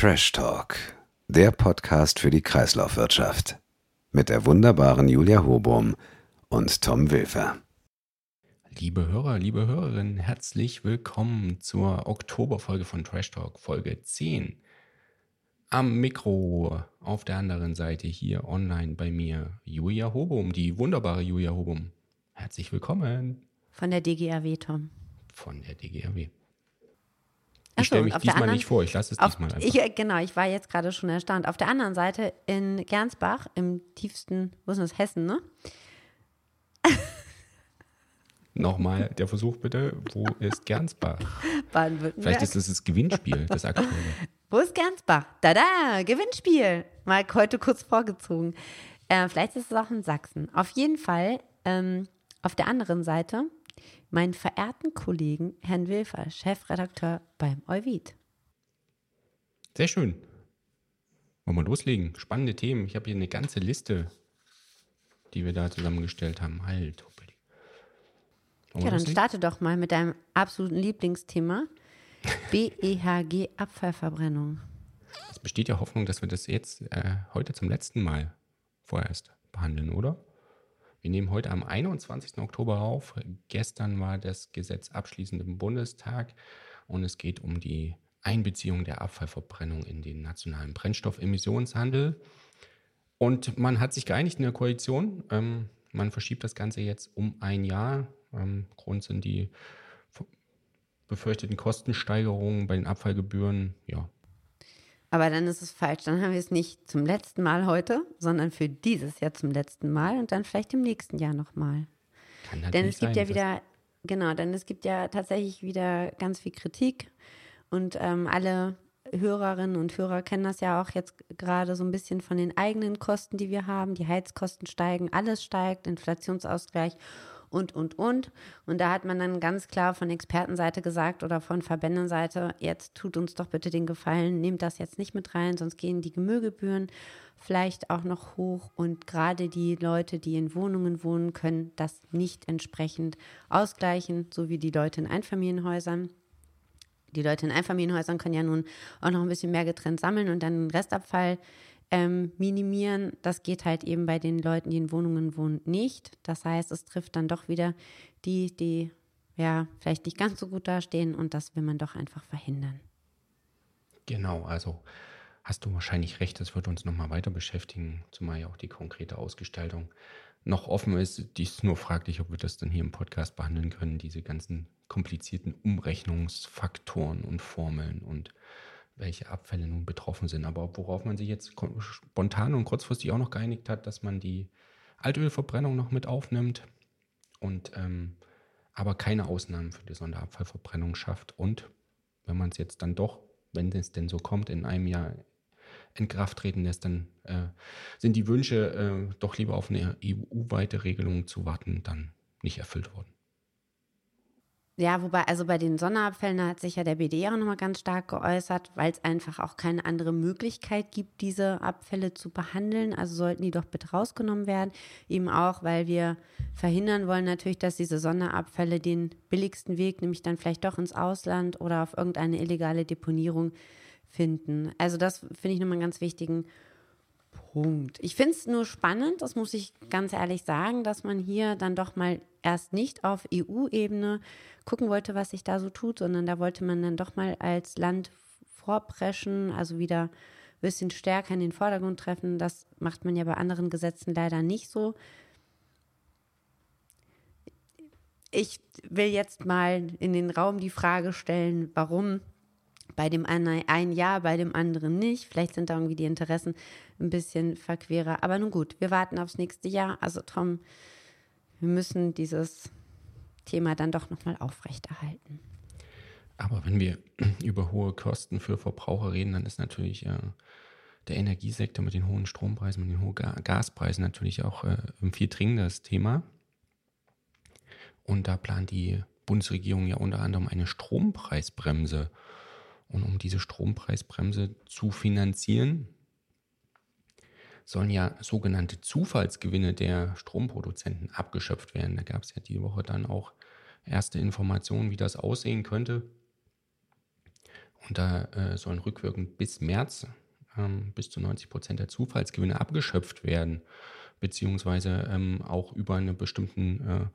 Trash Talk, der Podcast für die Kreislaufwirtschaft. Mit der wunderbaren Julia Hobum und Tom Wilfer. Liebe Hörer, liebe Hörerinnen, herzlich willkommen zur Oktoberfolge von Trash Talk, Folge 10. Am Mikro auf der anderen Seite hier online bei mir Julia Hobum, die wunderbare Julia Hobum. Herzlich willkommen. Von der DGAW, Tom. Von der DGAW. Ich stelle mich diesmal anderen- nicht vor, ich lasse es Auf, diesmal einfach. ich, äh, genau, ich war jetzt gerade schon erstaunt. Auf der anderen Seite in Gernsbach, im tiefsten, wo ist das, Hessen, ne? Nochmal der Versuch bitte, wo ist Gernsbach? Baden-Württemberg. Vielleicht ist es das Gewinnspiel, das aktuelle. Wo ist Gernsbach? Da, da, Gewinnspiel. Mal heute kurz vorgezogen. Äh, vielleicht ist es auch in Sachsen. Auf jeden Fall, ähm, auf der anderen Seite, meinen verehrten Kollegen Herrn Wilfer, Chefredakteur beim Euvid. Sehr schön. Wollen wir loslegen? Spannende Themen. Ich habe hier eine ganze Liste, die wir da zusammengestellt haben. Halt. Wollen Ja, dann loslegen? starte doch mal mit deinem absoluten Lieblingsthema. BEHG Abfallverbrennung. Es besteht ja Hoffnung, dass wir das jetzt äh, heute zum letzten Mal vorerst behandeln, oder? Wir nehmen heute am 21. Oktober auf. Gestern war das Gesetz abschließend im Bundestag und es geht um die Einbeziehung der Abfallverbrennung in den nationalen Brennstoffemissionshandel. Und man hat sich geeinigt in der Koalition. Ähm, man verschiebt das Ganze jetzt um ein Jahr. Ähm, Grund sind die befürchteten Kostensteigerungen bei den Abfallgebühren. Ja, Aber dann ist es falsch. Dann haben wir es nicht zum letzten Mal heute, sondern für dieses Jahr zum letzten Mal und dann vielleicht im nächsten Jahr nochmal. kann natürlich Denn es gibt sein, ja wieder, genau, denn es gibt ja tatsächlich wieder ganz viel Kritik und ähm, alle Hörerinnen und Hörer kennen das ja auch jetzt gerade so ein bisschen von den eigenen Kosten, die wir haben. Die Heizkosten steigen, alles steigt, Inflationsausgleich und, und, und. Und da hat man dann ganz klar von Expertenseite gesagt oder von Verbändenseite, jetzt tut uns doch bitte den Gefallen, nehmt das jetzt nicht mit rein, sonst gehen die Gemüllgebühren vielleicht auch noch hoch. Und gerade die Leute, die in Wohnungen wohnen, können das nicht entsprechend ausgleichen, so wie die Leute in Einfamilienhäusern. Die Leute in Einfamilienhäusern können ja nun auch noch ein bisschen mehr getrennt sammeln und dann den Restabfall ähm, minimieren. Das geht halt eben bei den Leuten, die in Wohnungen wohnen, nicht. Das heißt, es trifft dann doch wieder die, die ja vielleicht nicht ganz so gut dastehen und das will man doch einfach verhindern. Genau, also hast du wahrscheinlich recht, das wird uns nochmal weiter beschäftigen, zumal ja auch die konkrete Ausgestaltung noch offen ist. Dies ist nur fraglich, ob wir das dann hier im Podcast behandeln können, diese ganzen komplizierten Umrechnungsfaktoren und Formeln und welche Abfälle nun betroffen sind. Aber worauf man sich jetzt spontan und kurzfristig auch noch geeinigt hat, dass man die Altölverbrennung noch mit aufnimmt und ähm, aber keine Ausnahmen für die Sonderabfallverbrennung schafft. Und wenn man es jetzt dann doch, wenn es denn so kommt, in einem Jahr in Kraft treten lässt, dann äh, sind die Wünsche, äh, doch lieber auf eine EU-weite Regelung zu warten, dann nicht erfüllt worden. Ja, wobei, also bei den Sonderabfällen hat sich ja der BDR nochmal ganz stark geäußert, weil es einfach auch keine andere Möglichkeit gibt, diese Abfälle zu behandeln. Also sollten die doch bitte rausgenommen werden. Eben auch, weil wir verhindern wollen natürlich, dass diese Sonderabfälle den billigsten Weg, nämlich dann vielleicht doch ins Ausland oder auf irgendeine illegale Deponierung finden. Also das finde ich nochmal einen ganz wichtigen Punkt. Ich finde es nur spannend, das muss ich ganz ehrlich sagen, dass man hier dann doch mal erst nicht auf EU-Ebene gucken wollte, was sich da so tut, sondern da wollte man dann doch mal als Land vorpreschen, also wieder ein bisschen stärker in den Vordergrund treffen. Das macht man ja bei anderen Gesetzen leider nicht so. Ich will jetzt mal in den Raum die Frage stellen, warum bei dem einen ein Jahr, bei dem anderen nicht. Vielleicht sind da irgendwie die Interessen ein bisschen verquerer. Aber nun gut, wir warten aufs nächste Jahr. Also Tom, wir müssen dieses Thema dann doch nochmal aufrechterhalten. Aber wenn wir über hohe Kosten für Verbraucher reden, dann ist natürlich äh, der Energiesektor mit den hohen Strompreisen, mit den hohen Ga Gaspreisen natürlich auch äh, ein viel dringendes Thema. Und da plant die Bundesregierung ja unter anderem eine Strompreisbremse. Und um diese Strompreisbremse zu finanzieren, sollen ja sogenannte Zufallsgewinne der Stromproduzenten abgeschöpft werden. Da gab es ja die Woche dann auch erste Informationen, wie das aussehen könnte. Und da äh, sollen rückwirkend bis März ähm, bis zu 90 Prozent der Zufallsgewinne abgeschöpft werden, beziehungsweise ähm, auch über einen bestimmten äh,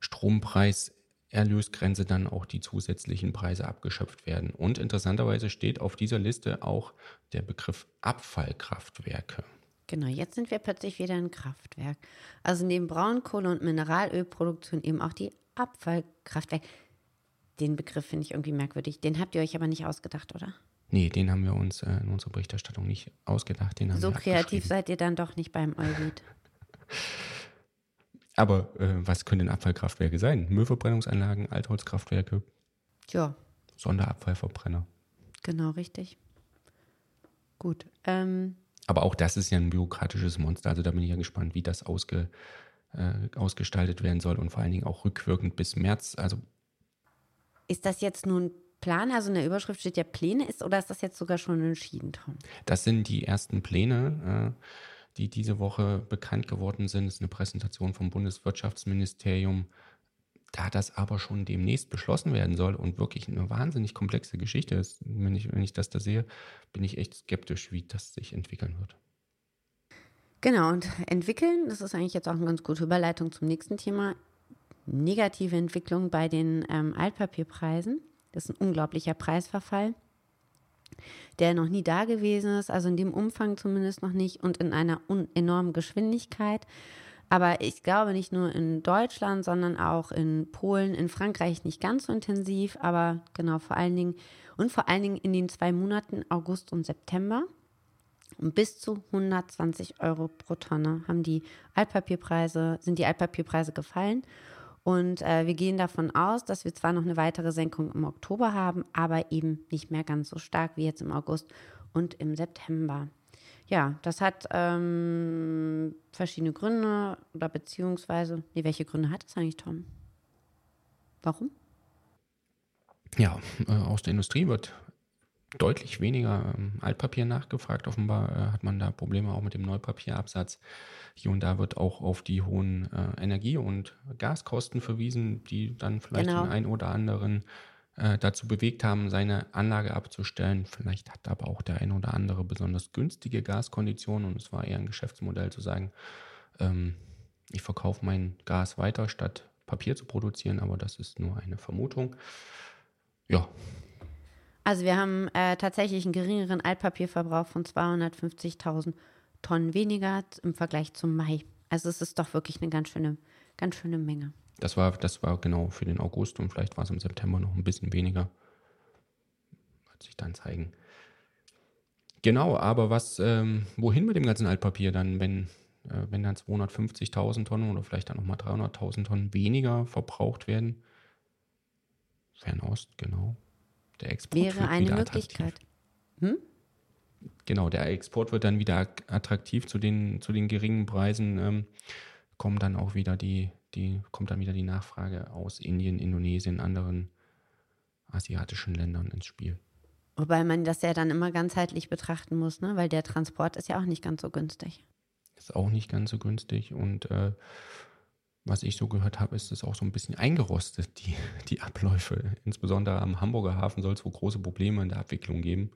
Strompreis Erlösgrenze dann auch die zusätzlichen Preise abgeschöpft werden. Und interessanterweise steht auf dieser Liste auch der Begriff Abfallkraftwerke. Genau, jetzt sind wir plötzlich wieder ein Kraftwerk. Also neben Braunkohle- und Mineralölproduktion eben auch die Abfallkraftwerke. Den Begriff finde ich irgendwie merkwürdig. Den habt ihr euch aber nicht ausgedacht, oder? Nee, den haben wir uns äh, in unserer Berichterstattung nicht ausgedacht. so kreativ seid ihr dann doch nicht beim Eurid. Aber äh, was können denn Abfallkraftwerke sein? Müllverbrennungsanlagen, Altholzkraftwerke? Ja. Sonderabfallverbrenner. Genau, richtig. Gut. Ähm, Aber auch das ist ja ein bürokratisches Monster. Also da bin ich ja gespannt, wie das ausge, äh, ausgestaltet werden soll und vor allen Dingen auch rückwirkend bis März. Also ist das jetzt nun Plan? Also in der Überschrift steht ja Pläne, ist oder ist das jetzt sogar schon entschieden, Tom? Das sind die ersten Pläne. Äh, die diese Woche bekannt geworden sind. Das ist eine Präsentation vom Bundeswirtschaftsministerium. Da das aber schon demnächst beschlossen werden soll und wirklich eine wahnsinnig komplexe Geschichte ist, wenn ich, wenn ich das da sehe, bin ich echt skeptisch, wie das sich entwickeln wird. Genau, und entwickeln, das ist eigentlich jetzt auch eine ganz gute Überleitung zum nächsten Thema. Negative Entwicklung bei den ähm, Altpapierpreisen. Das ist ein unglaublicher Preisverfall der noch nie da gewesen ist, also in dem Umfang zumindest noch nicht und in einer enormen Geschwindigkeit. Aber ich glaube nicht nur in Deutschland, sondern auch in Polen, in Frankreich nicht ganz so intensiv, aber genau vor allen Dingen und vor allen Dingen in den zwei Monaten August und September. Und bis zu 120 Euro pro Tonne haben die Altpapierpreise, sind die Altpapierpreise gefallen. Und äh, wir gehen davon aus, dass wir zwar noch eine weitere Senkung im Oktober haben, aber eben nicht mehr ganz so stark wie jetzt im August und im September. Ja, das hat ähm, verschiedene Gründe oder beziehungsweise, nee, welche Gründe hat es eigentlich, Tom? Warum? Ja, äh, aus der Industrie wird deutlich weniger ähm, Altpapier nachgefragt. Offenbar äh, hat man da Probleme auch mit dem Neupapierabsatz. Hier und da wird auch auf die hohen äh, Energie- und Gaskosten verwiesen, die dann vielleicht genau. den einen oder anderen äh, dazu bewegt haben, seine Anlage abzustellen. Vielleicht hat aber auch der ein oder andere besonders günstige Gaskonditionen und es war eher ein Geschäftsmodell zu sagen, ähm, ich verkaufe mein Gas weiter, statt Papier zu produzieren, aber das ist nur eine Vermutung. Ja, also wir haben äh, tatsächlich einen geringeren Altpapierverbrauch von 250.000 Tonnen weniger im Vergleich zum Mai. Also es ist doch wirklich eine ganz schöne, ganz schöne Menge. Das war, das war genau für den August und vielleicht war es im September noch ein bisschen weniger. Wird sich dann zeigen. Genau, aber was, ähm, wohin mit dem ganzen Altpapier dann, wenn, äh, wenn dann 250.000 Tonnen oder vielleicht dann nochmal 300.000 Tonnen weniger verbraucht werden? Fernost, genau. Der Export wäre eine Möglichkeit. Hm? Genau, der Export wird dann wieder attraktiv zu den, zu den geringen Preisen. Ähm, kommen dann auch wieder die, die, kommt dann wieder die Nachfrage aus Indien, Indonesien, anderen asiatischen Ländern ins Spiel. Wobei man das ja dann immer ganzheitlich betrachten muss, ne? weil der Transport ist ja auch nicht ganz so günstig. Ist auch nicht ganz so günstig und äh, was ich so gehört habe, ist es auch so ein bisschen eingerostet, die, die Abläufe. Insbesondere am Hamburger Hafen soll es wohl große Probleme in der Abwicklung geben.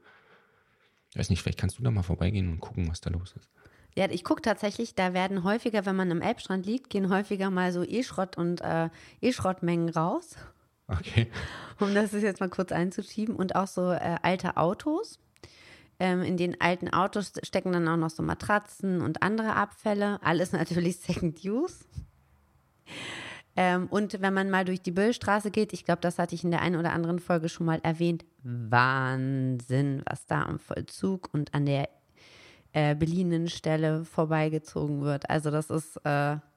Ich weiß nicht, vielleicht kannst du da mal vorbeigehen und gucken, was da los ist. Ja, ich gucke tatsächlich, da werden häufiger, wenn man am Elbstrand liegt, gehen häufiger mal so E-Schrott und äh, E-Schrottmengen raus. Okay. Um das jetzt mal kurz einzuschieben. Und auch so äh, alte Autos. Ähm, in den alten Autos stecken dann auch noch so Matratzen und andere Abfälle. Alles natürlich Second Use. Ähm, und wenn man mal durch die Böllstraße geht, ich glaube, das hatte ich in der einen oder anderen Folge schon mal erwähnt, Wahnsinn, was da am Vollzug und an der äh, beliehenen Stelle vorbeigezogen wird. Also das ist, äh,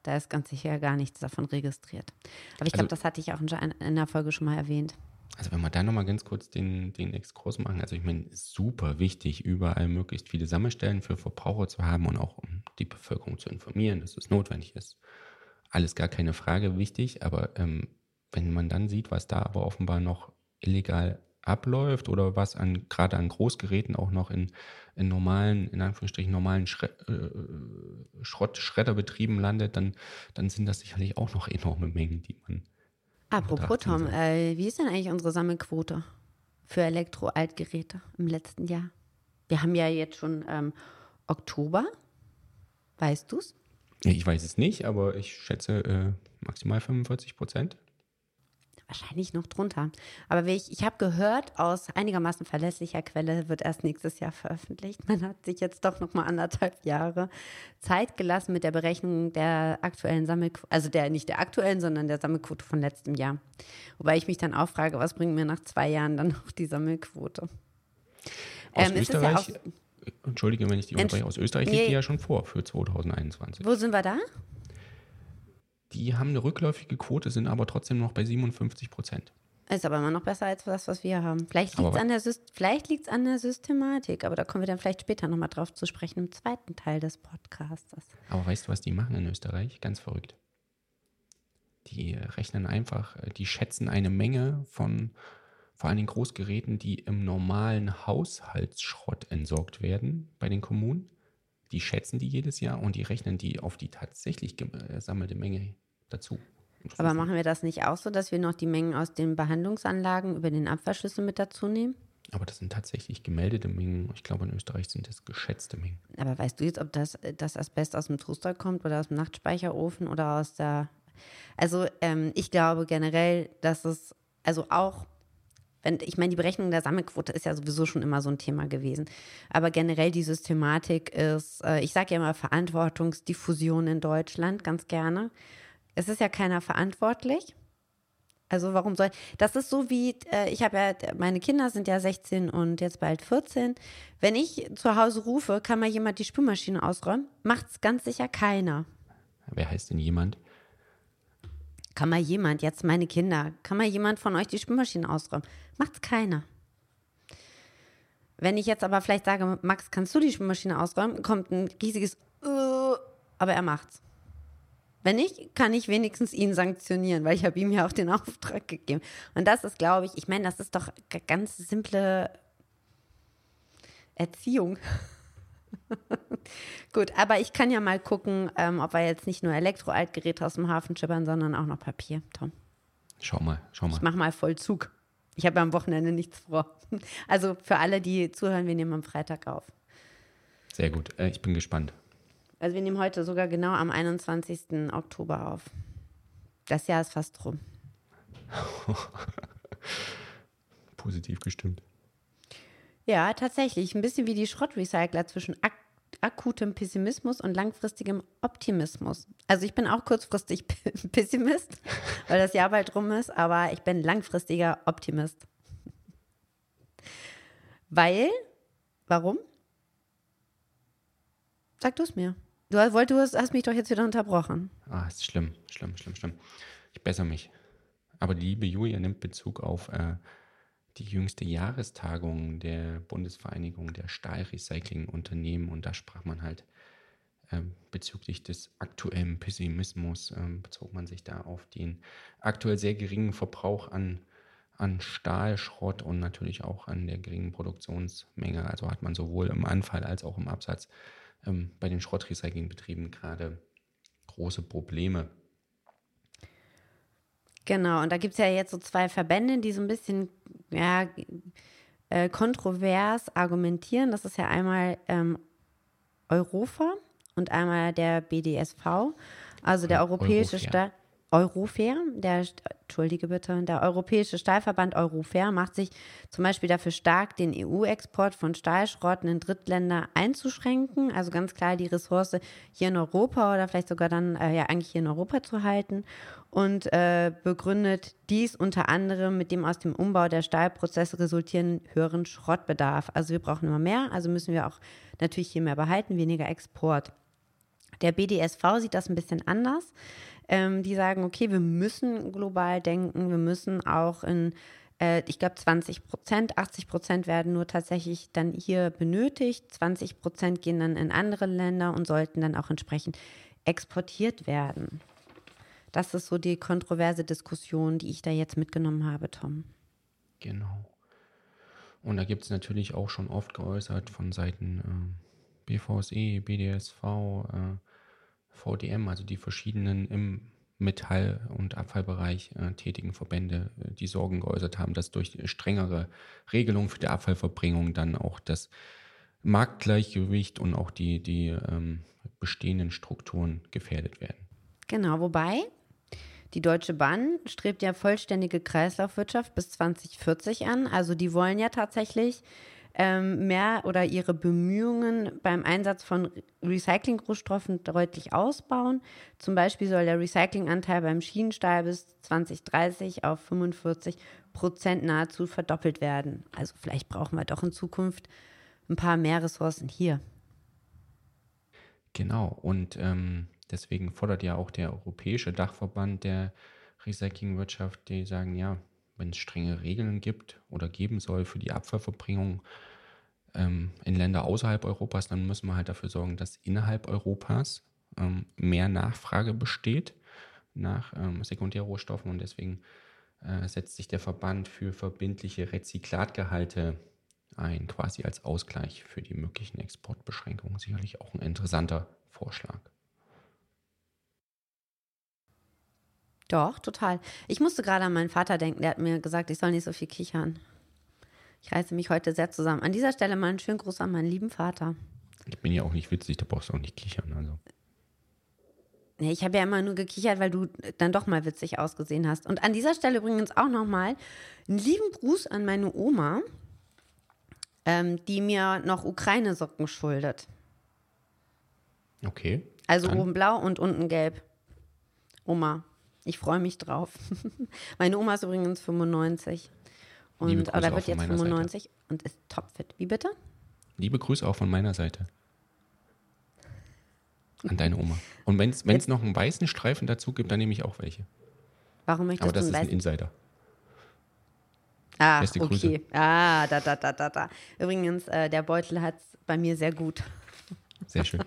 da ist ganz sicher gar nichts davon registriert. Aber ich glaube, also, das hatte ich auch in, in der Folge schon mal erwähnt. Also wenn wir da nochmal ganz kurz den, den Exkurs machen, also ich meine, super wichtig, überall möglichst viele Sammelstellen für Verbraucher zu haben und auch um die Bevölkerung zu informieren, dass es notwendig ist alles gar keine Frage wichtig, aber ähm, wenn man dann sieht, was da aber offenbar noch illegal abläuft oder was an gerade an Großgeräten auch noch in, in normalen, in Anführungsstrichen normalen Schre äh, Schrott-Schredderbetrieben landet, dann, dann sind das sicherlich auch noch enorme Mengen, die man. Apropos Tom, äh, wie ist denn eigentlich unsere Sammelquote? für Elektroaltgeräte im letzten Jahr? Wir haben ja jetzt schon ähm, Oktober. Weißt du es? Ich weiß es nicht, aber ich schätze äh, maximal 45 Prozent. Wahrscheinlich noch drunter. Aber ich, ich habe gehört, aus einigermaßen verlässlicher Quelle wird erst nächstes Jahr veröffentlicht. Man hat sich jetzt doch noch mal anderthalb Jahre Zeit gelassen mit der Berechnung der aktuellen Sammelquote, also der nicht der aktuellen, sondern der Sammelquote von letztem Jahr. Wobei ich mich dann auch frage, was bringt mir nach zwei Jahren dann noch die Sammelquote? Aus ähm, Österreich, ja Entschuldige, wenn ich die unterbreche, aus Österreich liegt die ja schon vor für 2021. Wo sind wir da? Die haben eine rückläufige Quote, sind aber trotzdem noch bei 57 Prozent. Ist aber immer noch besser als das, was wir haben. Vielleicht liegt es an, an, der Systematik, aber da kommen wir dann vielleicht später nochmal drauf zu sprechen im zweiten Teil des Podcasts. Aber weißt du, was die machen in Österreich? Ganz verrückt. Die rechnen einfach, die schätzen eine Menge von vor allem Großgeräten, die im normalen Haushaltsschrott entsorgt werden bei den Kommunen. Die schätzen die jedes Jahr und die rechnen die auf die tatsächlich gesammelte Menge dazu. Aber machen wir das nicht auch so, dass wir noch die Mengen aus den Behandlungsanlagen über den Abwaschschlüssel mit dazu nehmen? Aber das sind tatsächlich gemeldete Mengen. Ich glaube, in Österreich sind das geschätzte Mengen. Aber weißt du jetzt, ob das, das Asbest aus dem Toaster kommt oder aus dem Nachtspeicherofen oder aus der. Also, ähm, ich glaube generell, dass es, also auch wenn, ich meine, die Berechnung der Sammelquote ist ja sowieso schon immer so ein Thema gewesen. Aber generell die Systematik ist, äh, ich sage ja immer Verantwortungsdiffusion in Deutschland ganz gerne. Es ist ja keiner verantwortlich. Also warum soll das ist so wie äh, ich habe ja meine Kinder sind ja 16 und jetzt bald 14. Wenn ich zu Hause rufe, kann mal jemand die Spülmaschine ausräumen? Macht es ganz sicher keiner. Wer heißt denn jemand? Kann mal jemand, jetzt meine Kinder, kann mal jemand von euch die Spülmaschine ausräumen? Macht's keiner. Wenn ich jetzt aber vielleicht sage, Max, kannst du die Spülmaschine ausräumen, kommt ein riesiges uh, aber er macht's. Wenn nicht, kann ich wenigstens ihn sanktionieren, weil ich habe ihm ja auch den Auftrag gegeben. Und das ist, glaube ich, ich meine, das ist doch ganz simple Erziehung. Gut, aber ich kann ja mal gucken, ähm, ob wir jetzt nicht nur Elektroaltgeräte aus dem Hafen schippern, sondern auch noch Papier, Tom. Schau mal, schau mal. Ich mach mal Vollzug. Ich habe am Wochenende nichts vor. Also für alle, die zuhören, wir nehmen am Freitag auf. Sehr gut, äh, ich bin gespannt. Also wir nehmen heute sogar genau am 21. Oktober auf. Das Jahr ist fast rum. Positiv gestimmt. Ja, tatsächlich. Ein bisschen wie die Schrottrecycler zwischen ak akutem Pessimismus und langfristigem Optimismus. Also ich bin auch kurzfristig Pessimist, weil das Jahr bald rum ist, aber ich bin langfristiger Optimist. Weil, warum? Sag du es mir. Du, du hast mich doch jetzt wieder unterbrochen. Ah, ist schlimm, schlimm, schlimm, schlimm. Ich bessere mich. Aber die liebe Julia nimmt Bezug auf äh, die jüngste Jahrestagung der Bundesvereinigung der Stahlrecyclingunternehmen und da sprach man halt ähm, bezüglich des aktuellen Pessimismus, ähm, bezog man sich da auf den aktuell sehr geringen Verbrauch an, an Stahlschrott und natürlich auch an der geringen Produktionsmenge. Also hat man sowohl im Anfall als auch im Absatz ähm, bei den Schrottrecyclingbetrieben gerade große Probleme. Genau, und da gibt es ja jetzt so zwei Verbände, die so ein bisschen ja, äh, kontrovers argumentieren. Das ist ja einmal ähm, Europa und einmal der BDSV, also der Europäische Staat. Eurofair, der, entschuldige bitte, der Europäische Stahlverband Eurofair macht sich zum Beispiel dafür stark, den EU-Export von Stahlschrotten in Drittländer einzuschränken. Also ganz klar die Ressource hier in Europa oder vielleicht sogar dann äh, ja eigentlich hier in Europa zu halten und äh, begründet dies unter anderem mit dem aus dem Umbau der Stahlprozesse resultierenden höheren Schrottbedarf. Also wir brauchen immer mehr, also müssen wir auch natürlich hier mehr behalten, weniger Export. Der BDSV sieht das ein bisschen anders ähm, die sagen, okay, wir müssen global denken, wir müssen auch in, äh, ich glaube, 20 Prozent, 80 Prozent werden nur tatsächlich dann hier benötigt, 20 Prozent gehen dann in andere Länder und sollten dann auch entsprechend exportiert werden. Das ist so die kontroverse Diskussion, die ich da jetzt mitgenommen habe, Tom. Genau. Und da gibt es natürlich auch schon oft geäußert von Seiten äh, BVSE, BDSV, äh, VDM, also die verschiedenen im Metall- und Abfallbereich äh, tätigen Verbände äh, die Sorgen geäußert haben, dass durch strengere Regelungen für die Abfallverbringung dann auch das Marktgleichgewicht und auch die, die ähm, bestehenden Strukturen gefährdet werden. Genau, wobei die Deutsche Bahn strebt ja vollständige Kreislaufwirtschaft bis 2040 an. Also die wollen ja tatsächlich ähm, mehr oder ihre Bemühungen beim Einsatz von Recyclingrohstoffen deutlich ausbauen. Zum Beispiel soll der Recyclinganteil beim Schienenstahl bis 2030 auf 45 Prozent nahezu verdoppelt werden. Also vielleicht brauchen wir doch in Zukunft ein paar mehr Ressourcen hier. Genau, und ähm, deswegen fordert ja auch der Europäische Dachverband der Recyclingwirtschaft, die sagen, ja, wenn es strenge Regeln gibt oder geben soll für die Abfallverbringung ähm, in Länder außerhalb Europas, dann müssen wir halt dafür sorgen, dass innerhalb Europas ähm, mehr Nachfrage besteht nach ähm, Sekundärrohstoffen und deswegen äh, setzt sich der Verband für verbindliche Rezyklatgehalte ein, quasi als Ausgleich für die möglichen Exportbeschränkungen. Sicherlich auch ein interessanter Vorschlag. Doch, total. Ich musste gerade an meinen Vater denken, der hat mir gesagt, ich soll nicht so viel kichern. Ich reiße mich heute sehr zusammen. An dieser Stelle mal einen schönen Gruß an meinen lieben Vater. Ich bin ja auch nicht witzig, da brauchst du auch nicht kichern. Also. Nee, ich habe ja immer nur gekichert, weil du dann doch mal witzig ausgesehen hast. Und an dieser Stelle übrigens auch nochmal einen lieben Gruß an meine Oma, ähm, die mir noch Ukraine-Socken schuldet. Okay. Also dann. oben blau und unten gelb. Oma, ich freue mich drauf. Meine Oma ist übrigens 95. Und oder wird jetzt 95 Seite. und ist topfit. Wie bitte? Liebe Grüße auch von meiner Seite. An deine Oma. Und wenn es noch einen weißen Streifen dazu gibt, dann nehme ich auch welche. Warum möchtest Aber das du ist ein Insider. Ah, Beste okay. Grüße. Ah, da, da, da, da, da. Übrigens, äh, der Beutel hat es bei mir sehr gut. Sehr schön.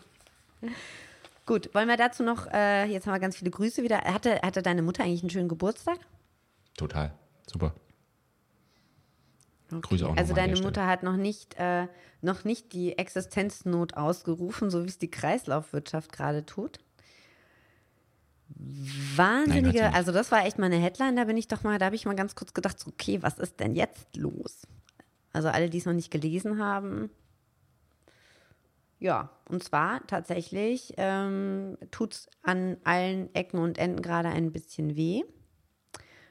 Gut, wollen wir dazu noch, äh, jetzt haben wir ganz viele Grüße wieder. Hatte, hatte deine Mutter eigentlich einen schönen Geburtstag? Total, super. Okay. Grüße auch Also deine Mutter hat noch nicht, äh, noch nicht die Existenznot ausgerufen, so wie es die Kreislaufwirtschaft gerade tut. Wahnsinnige, Nein, also das war echt mal eine Headline, da bin ich doch mal, da habe ich mal ganz kurz gedacht, okay, was ist denn jetzt los? Also alle, die es noch nicht gelesen haben, ja, und zwar tatsächlich ähm, tut es an allen Ecken und Enden gerade ein bisschen weh.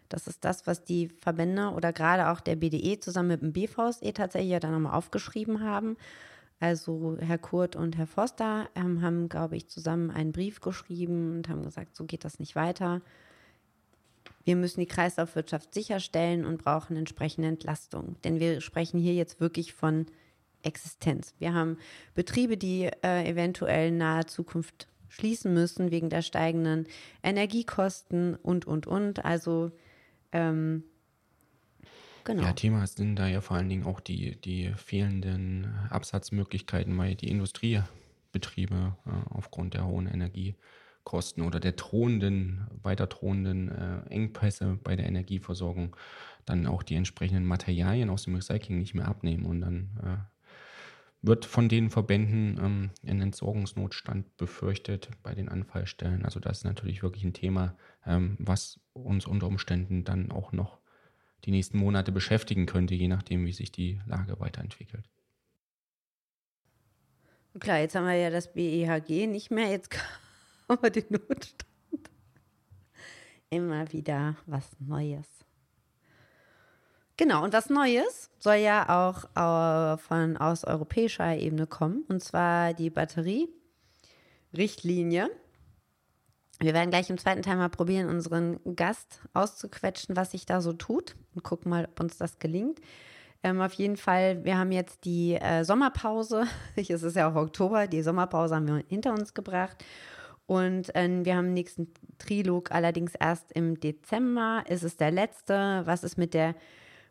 Das ist das, was die Verbände oder gerade auch der BDE zusammen mit dem BVSE tatsächlich ja dann nochmal aufgeschrieben haben. Also Herr Kurt und Herr Foster ähm, haben, glaube ich, zusammen einen Brief geschrieben und haben gesagt, so geht das nicht weiter. Wir müssen die Kreislaufwirtschaft sicherstellen und brauchen entsprechende Entlastung. Denn wir sprechen hier jetzt wirklich von Existenz. Wir haben Betriebe, die äh, eventuell in naher Zukunft schließen müssen wegen der steigenden Energiekosten und, und, und. Also, ähm, genau. Ja, Thema sind da ja vor allen Dingen auch die, die fehlenden Absatzmöglichkeiten, weil die Industriebetriebe äh, aufgrund der hohen Energiekosten oder der drohenden, weiter drohenden äh, Engpässe bei der Energieversorgung dann auch die entsprechenden Materialien aus dem Recycling nicht mehr abnehmen und dann äh, wird von den Verbänden ähm, ein Entsorgungsnotstand befürchtet bei den Anfallstellen. Also das ist natürlich wirklich ein Thema, ähm, was uns unter Umständen dann auch noch die nächsten Monate beschäftigen könnte, je nachdem, wie sich die Lage weiterentwickelt. Klar, jetzt haben wir ja das BEHG nicht mehr, jetzt haben wir den Notstand. Immer wieder was Neues. Genau, und was Neues soll ja auch äh, von aus europäischer Ebene kommen, und zwar die Batterierichtlinie. Wir werden gleich im zweiten Teil mal probieren, unseren Gast auszuquetschen, was sich da so tut und gucken mal, ob uns das gelingt. Ähm, auf jeden Fall, wir haben jetzt die äh, Sommerpause. es ist ja auch Oktober, die Sommerpause haben wir hinter uns gebracht. Und äh, wir haben den nächsten Trilog allerdings erst im Dezember. Ist es der letzte? Was ist mit der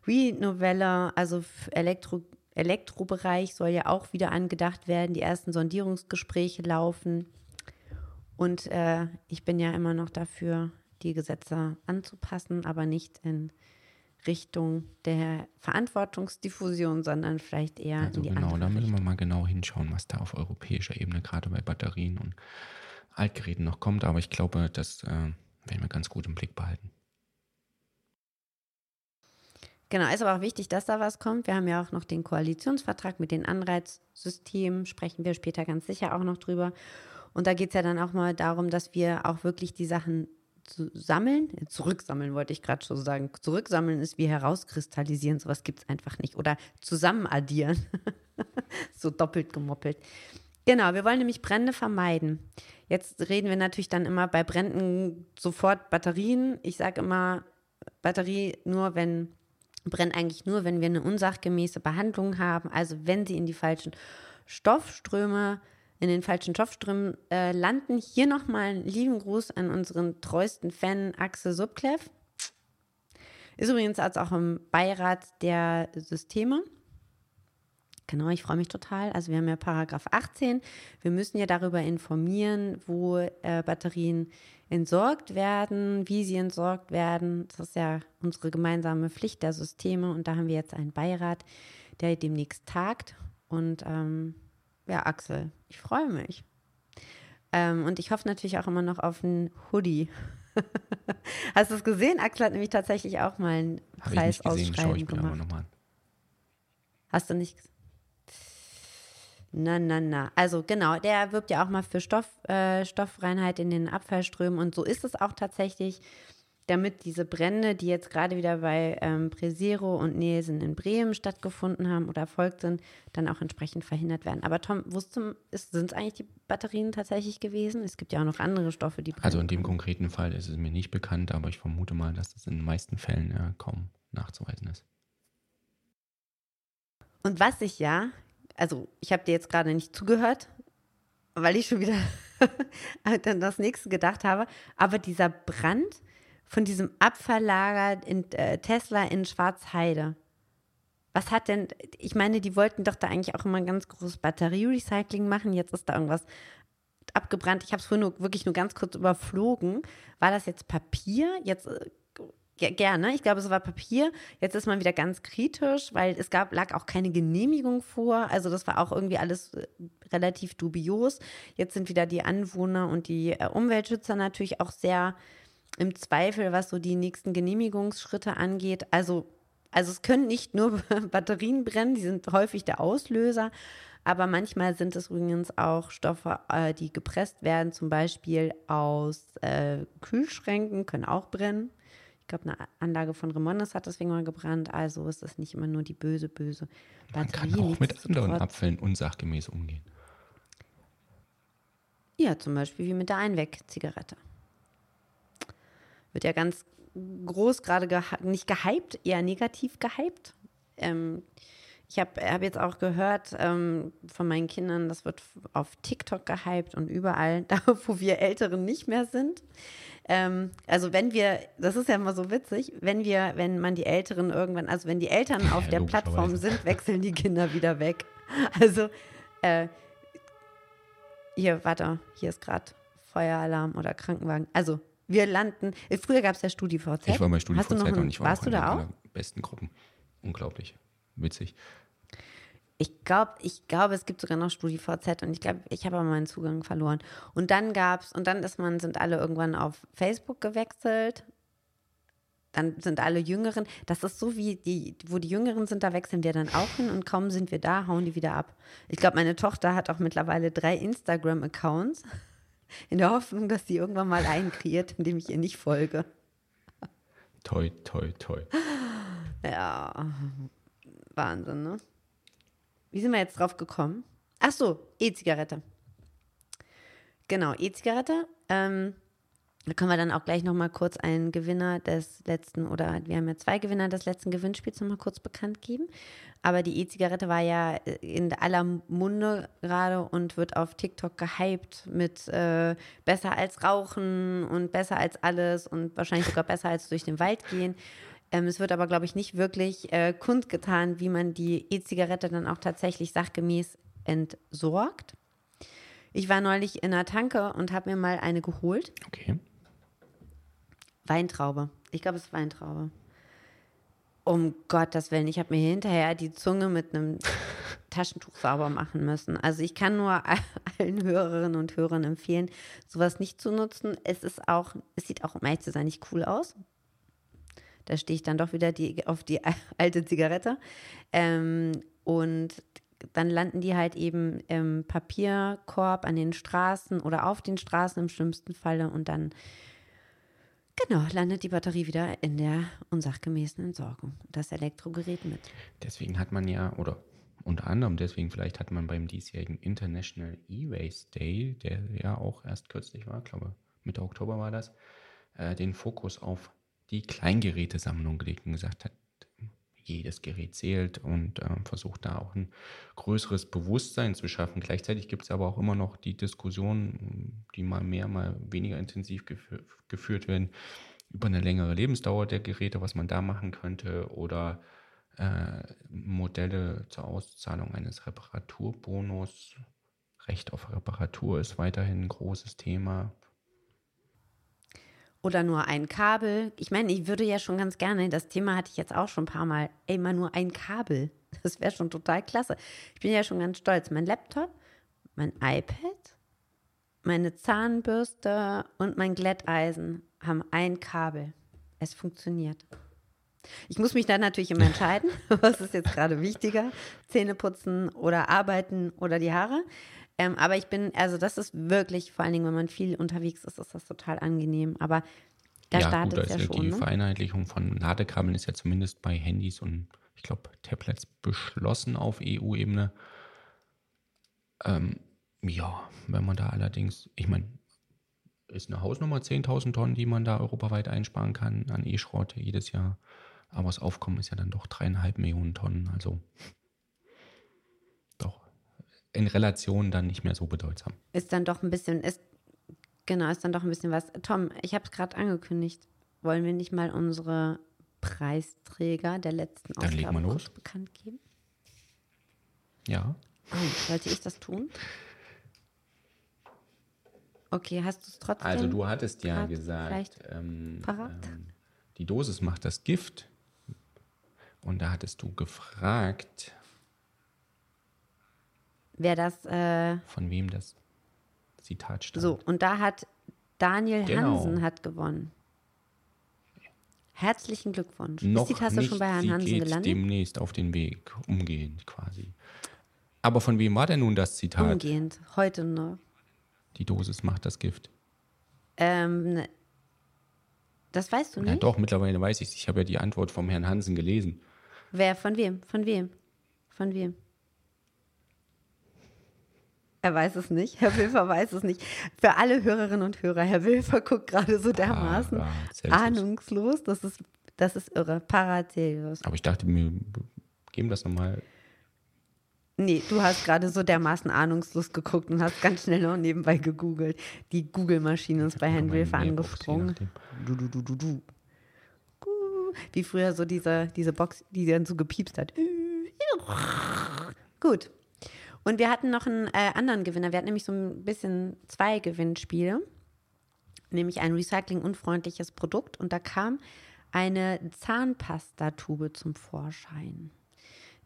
Renovella, also Elektro, Elektrobereich soll ja auch wieder angedacht werden. Die ersten Sondierungsgespräche laufen. Und äh, ich bin ja immer noch dafür, die Gesetze anzupassen, aber nicht in Richtung der Verantwortungsdiffusion, sondern vielleicht eher also in die genau, andere da müssen wir mal genau hinschauen, was da auf europäischer Ebene gerade bei Batterien und Altgeräten noch kommt. Aber ich glaube, dass äh, werden wir ganz gut im Blick behalten. Genau, ist aber auch wichtig, dass da was kommt. Wir haben ja auch noch den Koalitionsvertrag mit den Anreizsystemen, sprechen wir später ganz sicher auch noch drüber. Und da geht es ja dann auch mal darum, dass wir auch wirklich die Sachen sammeln, zurücksammeln wollte ich gerade schon sagen. Zurücksammeln ist wie herauskristallisieren, sowas gibt es einfach nicht. Oder zusammenaddieren. so doppelt gemoppelt. Genau, wir wollen nämlich Brände vermeiden. Jetzt reden wir natürlich dann immer bei Bränden sofort Batterien. Ich sage immer, Batterie nur, wenn brennt eigentlich nur, wenn wir eine unsachgemäße Behandlung haben, also wenn sie in die falschen Stoffströme, in den falschen Stoffströmen äh, landen. Hier nochmal einen lieben Gruß an unseren treuesten Fan Axel Subklev. Ist übrigens auch im Beirat der Systeme. Genau, ich freue mich total. Also wir haben ja Paragraph 18. Wir müssen ja darüber informieren, wo äh, Batterien entsorgt werden, wie sie entsorgt werden. Das ist ja unsere gemeinsame Pflicht der Systeme. Und da haben wir jetzt einen Beirat, der demnächst tagt. Und ähm, ja, Axel, ich freue mich. Ähm, und ich hoffe natürlich auch immer noch auf einen Hoodie. Hast du es gesehen? Axel hat nämlich tatsächlich auch mal einen Preis ausschreiben gemacht. Hast du nicht gesehen? Na, na, na. Also genau, der wirbt ja auch mal für Stoff, äh, Stoffreinheit in den Abfallströmen und so ist es auch tatsächlich, damit diese Brände, die jetzt gerade wieder bei ähm, Presero und Nielsen in Bremen stattgefunden haben oder erfolgt sind, dann auch entsprechend verhindert werden. Aber Tom, sind es eigentlich die Batterien tatsächlich gewesen? Es gibt ja auch noch andere Stoffe, die brennen. Also in dem konkreten Fall ist es mir nicht bekannt, aber ich vermute mal, dass das in den meisten Fällen ja kaum nachzuweisen ist. Und was ich ja also ich habe dir jetzt gerade nicht zugehört, weil ich schon wieder dann das nächste gedacht habe, aber dieser Brand von diesem Abfalllager in äh, Tesla in Schwarzheide. Was hat denn, ich meine, die wollten doch da eigentlich auch immer ein ganz großes Batterierecycling machen. Jetzt ist da irgendwas abgebrannt. Ich habe es vorhin nur, wirklich nur ganz kurz überflogen. War das jetzt Papier? Jetzt gerne. Ich glaube, es war Papier. Jetzt ist man wieder ganz kritisch, weil es gab, lag auch keine Genehmigung vor. Also das war auch irgendwie alles äh, relativ dubios. Jetzt sind wieder die Anwohner und die äh, Umweltschützer natürlich auch sehr im Zweifel, was so die nächsten Genehmigungsschritte angeht. Also, also es können nicht nur Batterien brennen, die sind häufig der Auslöser. Aber manchmal sind es übrigens auch Stoffe, äh, die gepresst werden, zum Beispiel aus Kühlschränken, können auch brennen. Ich glaube, eine Anlage von Remondes hat deswegen mal gebrannt. Also ist es nicht immer nur die böse, böse Batterie. Man kann auch mit anderen Abfällen unsachgemäß umgehen. Ja, zum Beispiel wie mit der Einweg-Zigarette. Wird ja ganz groß gerade geha nicht gehypt, eher negativ gehypt. Ähm, ich habe hab jetzt auch gehört ähm, von meinen Kindern, das wird auf TikTok gehypt und überall, da wo wir Älteren nicht mehr sind. Ähm, also wenn wir, das ist ja immer so witzig, wenn wir, wenn man die Älteren irgendwann, also wenn die Eltern auf ja, der Plattform sind, wechseln die Kinder wieder weg. Also äh, hier, warte, hier ist gerade Feueralarm oder Krankenwagen. Also wir landen, früher gab es ja StudiVZ. Ich war bei StudiVZ und ich war warst auch du da auch? besten Gruppen. Unglaublich. Witzig. Ich glaube, ich glaube, es gibt sogar noch StudiVZ und ich glaube, ich habe aber meinen Zugang verloren. Und dann gab's, und dann ist man, sind alle irgendwann auf Facebook gewechselt. Dann sind alle Jüngeren. Das ist so wie die, wo die Jüngeren sind, da wechseln wir dann auch hin und kaum sind wir da, hauen die wieder ab. Ich glaube, meine Tochter hat auch mittlerweile drei Instagram-Accounts in der Hoffnung, dass sie irgendwann mal einen kreiert, indem ich ihr nicht folge. Toi, toi, toi. Ja, Wahnsinn, ne? Wie sind wir jetzt drauf gekommen? Ach so, E-Zigarette. Genau, E-Zigarette. Ähm, da können wir dann auch gleich nochmal kurz einen Gewinner des letzten, oder wir haben ja zwei Gewinner des letzten Gewinnspiels nochmal kurz bekannt geben. Aber die E-Zigarette war ja in aller Munde gerade und wird auf TikTok gehypt mit äh, besser als Rauchen und besser als alles und wahrscheinlich sogar besser als durch den Wald gehen. Ähm, es wird aber, glaube ich, nicht wirklich äh, kundgetan, wie man die E-Zigarette dann auch tatsächlich sachgemäß entsorgt. Ich war neulich in einer Tanke und habe mir mal eine geholt. Okay. Weintraube. Ich glaube, es ist Weintraube. Um Gottes Willen, ich habe mir hinterher die Zunge mit einem Taschentuch sauber machen müssen. Also ich kann nur allen Hörerinnen und Hörern empfehlen, sowas nicht zu nutzen. Es ist auch, es sieht auch, um ehrlich zu sein, nicht cool aus. Da stehe ich dann doch wieder die, auf die alte Zigarette. Ähm, und dann landen die halt eben im Papierkorb an den Straßen oder auf den Straßen im schlimmsten Falle und dann Genau, landet die Batterie wieder in der unsachgemäßen Entsorgung. Das Elektrogerät mit. Deswegen hat man ja, oder unter anderem deswegen vielleicht hat man beim diesjährigen International E-Waste Day, der ja auch erst kürzlich war, glaube Mitte Oktober war das, äh, den Fokus auf die Kleingerätesammlung gelegt und gesagt hat, jedes Gerät zählt und äh, versucht da auch ein größeres Bewusstsein zu schaffen. Gleichzeitig gibt es aber auch immer noch die Diskussion, die mal mehr, mal weniger intensiv gefü geführt werden, über eine längere Lebensdauer der Geräte, was man da machen könnte oder äh, Modelle zur Auszahlung eines Reparaturbonus. Recht auf Reparatur ist weiterhin ein großes Thema oder nur ein Kabel. Ich meine, ich würde ja schon ganz gerne, das Thema hatte ich jetzt auch schon ein paar Mal, ey, mal nur ein Kabel. Das wäre schon total klasse. Ich bin ja schon ganz stolz. Mein Laptop, mein iPad, meine Zahnbürste und mein Glätteisen haben ein Kabel. Es funktioniert. Ich muss mich dann natürlich immer entscheiden, was ist jetzt gerade wichtiger, Zähne putzen oder arbeiten oder die Haare. Ähm, aber ich bin, also das ist wirklich, vor allen Dingen, wenn man viel unterwegs ist, ist das total angenehm. Aber da ja, startet es ja schon. Die ne? Vereinheitlichung von Ladekabeln ist ja zumindest bei Handys und ich glaube Tablets beschlossen auf EU-Ebene. Ähm, ja, wenn man da allerdings, ich meine, ist eine Hausnummer 10.000 Tonnen, die man da europaweit einsparen kann an E-Schrott jedes Jahr. Aber das Aufkommen ist ja dann doch dreieinhalb Millionen Tonnen. Also in Relation dann nicht mehr so bedeutsam. Ist dann doch ein bisschen, ist, genau, ist dann doch ein bisschen was. Tom, ich habe es gerade angekündigt. Wollen wir nicht mal unsere Preisträger der letzten dann Ausgabe kurz bekannt geben? Ja. Oh, sollte ich das tun? Okay, hast du es trotzdem? Also du hattest ja gesagt, ähm, ähm, die Dosis macht das Gift. Und da hattest du gefragt, wer das. Äh, Von wem das Zitat stammt. So, und da hat Daniel genau. Hansen hat gewonnen. Herzlichen Glückwunsch. Noch Ist die Tasse nicht, schon bei Herrn sie Hansen geht gelandet? demnächst auf den Weg, umgehend quasi. Aber von wem war denn nun das Zitat? Umgehend, heute noch. Die Dosis macht das Gift. Ähm, ne, das weißt du nicht? Ja, doch, mittlerweile weiß ich es. Ich habe ja die Antwort vom Herrn Hansen gelesen. Wer? Von wem? Von wem? Von wem? Er weiß es nicht. Herr Wilfer weiß es nicht. Für alle Hörerinnen und Hörer, Herr Wilfer guckt gerade so dermaßen ah, ahnungslos. Das ist, das ist irre. Paracelsus. Aber ich dachte, wir geben das nochmal. Nee, du hast gerade so dermaßen ahnungslos geguckt und hast ganz schnell noch nebenbei gegoogelt. Die Google-Maschine ist bei Herrn Wilfer angesprungen. Du, du, du, du, du. Wie früher so diese, diese Box, die dann so gepiepst hat. Gut. Und wir hatten noch einen äh, anderen Gewinner. Wir hatten nämlich so ein bisschen zwei Gewinnspiele, nämlich ein recyclingunfreundliches Produkt. Und da kam eine Zahnpastatube zum Vorschein,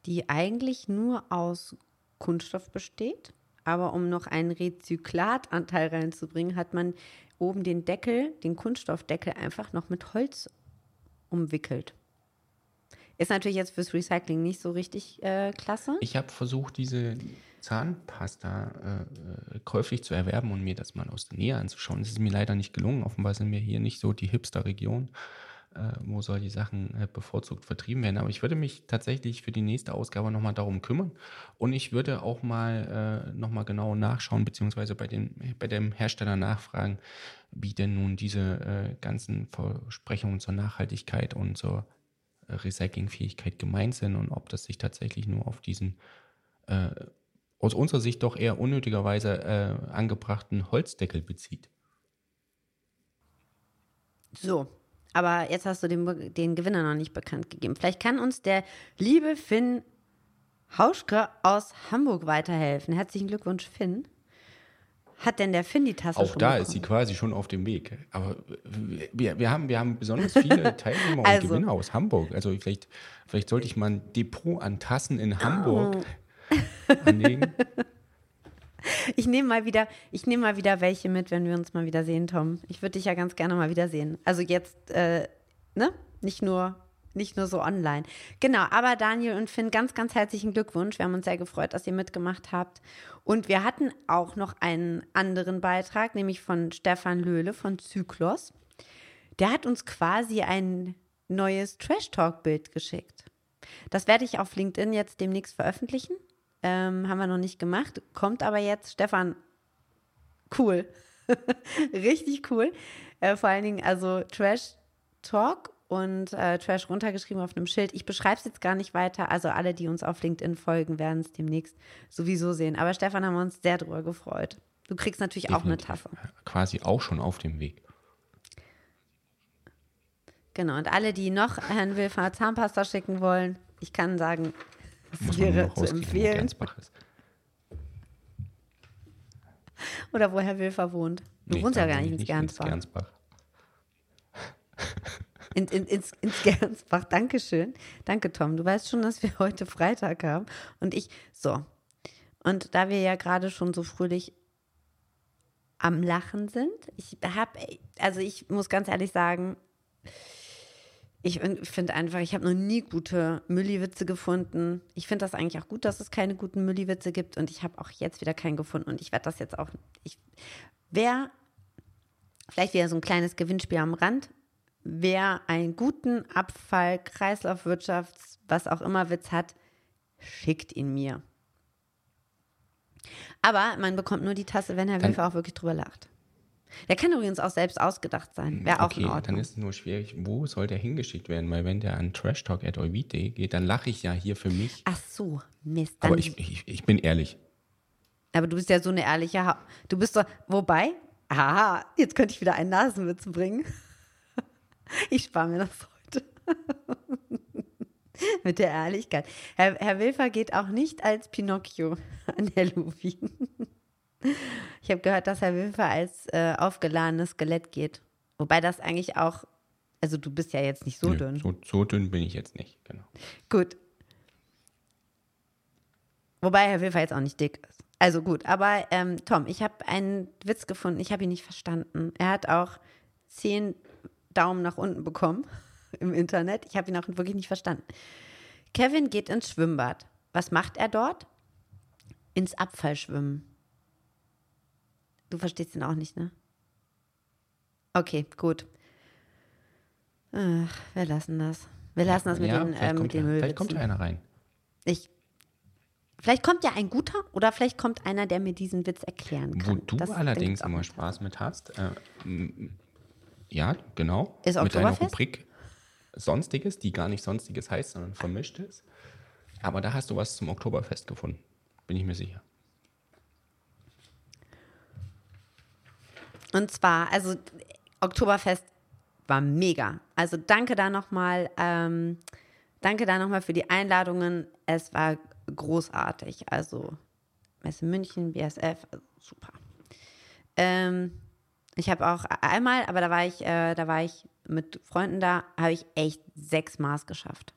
die eigentlich nur aus Kunststoff besteht. Aber um noch einen Rezyklatanteil reinzubringen, hat man oben den Deckel, den Kunststoffdeckel, einfach noch mit Holz umwickelt. Ist natürlich jetzt fürs Recycling nicht so richtig äh, klasse. Ich habe versucht, diese Zahnpasta äh, käuflich zu erwerben und mir das mal aus der Nähe anzuschauen. Es ist mir leider nicht gelungen. Offenbar sind wir hier nicht so die Hipster-Region, äh, wo solche Sachen äh, bevorzugt vertrieben werden. Aber ich würde mich tatsächlich für die nächste Ausgabe nochmal darum kümmern. Und ich würde auch mal äh, nochmal genau nachschauen, beziehungsweise bei, den, bei dem Hersteller nachfragen, wie denn nun diese äh, ganzen Versprechungen zur Nachhaltigkeit und zur äh, Recyclingfähigkeit gemeint sind und ob das sich tatsächlich nur auf diesen äh, aus unserer Sicht doch eher unnötigerweise äh, angebrachten Holzdeckel bezieht. So, aber jetzt hast du den, den Gewinner noch nicht bekannt gegeben. Vielleicht kann uns der liebe Finn Hauschke aus Hamburg weiterhelfen. Herzlichen Glückwunsch, Finn. Hat denn der Finn die Tasse Auch schon da bekommen? ist sie quasi schon auf dem Weg. Aber wir, wir, haben, wir haben besonders viele Teilnehmer Also. und Gewinner aus Hamburg. Also vielleicht, vielleicht sollte ich mal ein Depot an Tassen in Hamburg Oh. anlegen. Ich nehme mal wieder, ich nehme mal wieder welche mit, wenn wir uns mal wieder sehen, Tom. Ich würde dich ja ganz gerne mal wieder sehen. Also jetzt, äh, ne? Nicht nur, nicht nur so online. Genau, aber Daniel und Finn, ganz, ganz herzlichen Glückwunsch. Wir haben uns sehr gefreut, dass ihr mitgemacht habt. Und wir hatten auch noch einen anderen Beitrag, nämlich von Stefan Löhle von Zyklos. Der hat uns quasi ein neues Trash-Talk-Bild geschickt. Das werde ich auf LinkedIn jetzt demnächst veröffentlichen. Ähm, haben wir noch nicht gemacht. Kommt aber jetzt, Stefan, cool. Richtig cool. Äh, vor allen Dingen, also Trash Talk und äh, Trash runtergeschrieben auf einem Schild. Ich beschreibe es jetzt gar nicht weiter. Also alle, die uns auf LinkedIn folgen, werden es demnächst sowieso sehen. Aber Stefan haben wir uns sehr drüber gefreut. Du kriegst natürlich auch eine Tasse. Quasi auch schon auf dem Weg. Genau. Und alle, die noch Herrn Wilfer Zahnpasta schicken wollen, ich kann sagen, es wäre zu empfehlen. Oder wo Herr Wilfer wohnt. Du Nee, wohnst ja gar nicht ich in Gernsbach. Gernsbach. In, in, ins, ins Gernsbach. Dankeschön. Danke, Tom. Du weißt schon, dass wir heute Freitag haben. Und ich, so. Und da wir ja gerade schon so fröhlich am Lachen sind, ich habe, also ich muss ganz ehrlich sagen, ich finde einfach, ich habe noch nie gute Mülli-Witze gefunden. Ich finde das eigentlich auch gut, dass es keine guten Mülli-Witze gibt. Und ich habe auch jetzt wieder keinen gefunden. Und ich werde das jetzt auch. Ich, wer, vielleicht wieder so ein kleines Gewinnspiel am Rand, wer einen guten Abfall, Kreislaufwirtschafts-, was auch immer Witz hat, schickt ihn mir. Aber man bekommt nur die Tasse, wenn Herr Dann- Wilfer auch wirklich drüber lacht. Der kann übrigens auch selbst ausgedacht sein. Wäre auch okay, in dann Ordnung. ist es nur schwierig, wo soll der hingeschickt werden? Weil wenn der an trashtalk.oivide geht, dann lache ich ja hier für mich. Ach so, Mist. Dann Aber ich, ich, ich bin ehrlich. Aber du bist ja so eine ehrliche. Ha du bist doch. Wobei, aha, jetzt könnte ich wieder einen Nasenwitz bringen. Ich spare mir das heute. Mit der Ehrlichkeit. Herr, Herr Wilfer geht auch nicht als Pinocchio an Halloween. Ich habe gehört, dass Herr Wilfer als äh, aufgeladenes Skelett geht. Wobei das eigentlich auch. Also, du bist ja jetzt nicht so Nö, dünn. So, so dünn bin ich jetzt nicht, genau. Gut. Wobei Herr Wilfer jetzt auch nicht dick ist. Also gut, aber ähm, Tom, ich habe einen Witz gefunden, ich habe ihn nicht verstanden. Er hat auch zehn Daumen nach unten bekommen im Internet. Ich habe ihn auch wirklich nicht verstanden. Kevin geht ins Schwimmbad. Was macht er dort? Ins Abfallschwimmen. Du verstehst ihn auch nicht, ne? Okay, gut. Ach, wir lassen das. Wir lassen das mit ja, den, vielleicht, äh, mit kommt den ja, vielleicht kommt ja einer rein. Ich. Vielleicht kommt ja ein guter oder vielleicht kommt einer, der mir diesen Witz erklären Wo kann. du Das- da allerdings immer Spaß mit hast, äh, ja, genau. Ist mit einer Oktoberfest? Rubrik Sonstiges, die gar nicht Sonstiges heißt, sondern Vermischtes. Aber da hast du was zum Oktoberfest gefunden. Bin ich mir sicher. Und zwar, also Oktoberfest war mega. Also danke da nochmal, ähm, danke da nochmal für die Einladungen. Es war großartig. Also Messe München, BSF, also super. Ähm, ich habe auch einmal, aber da war ich, äh, da war ich mit Freunden da, habe ich echt sechs Maß geschafft.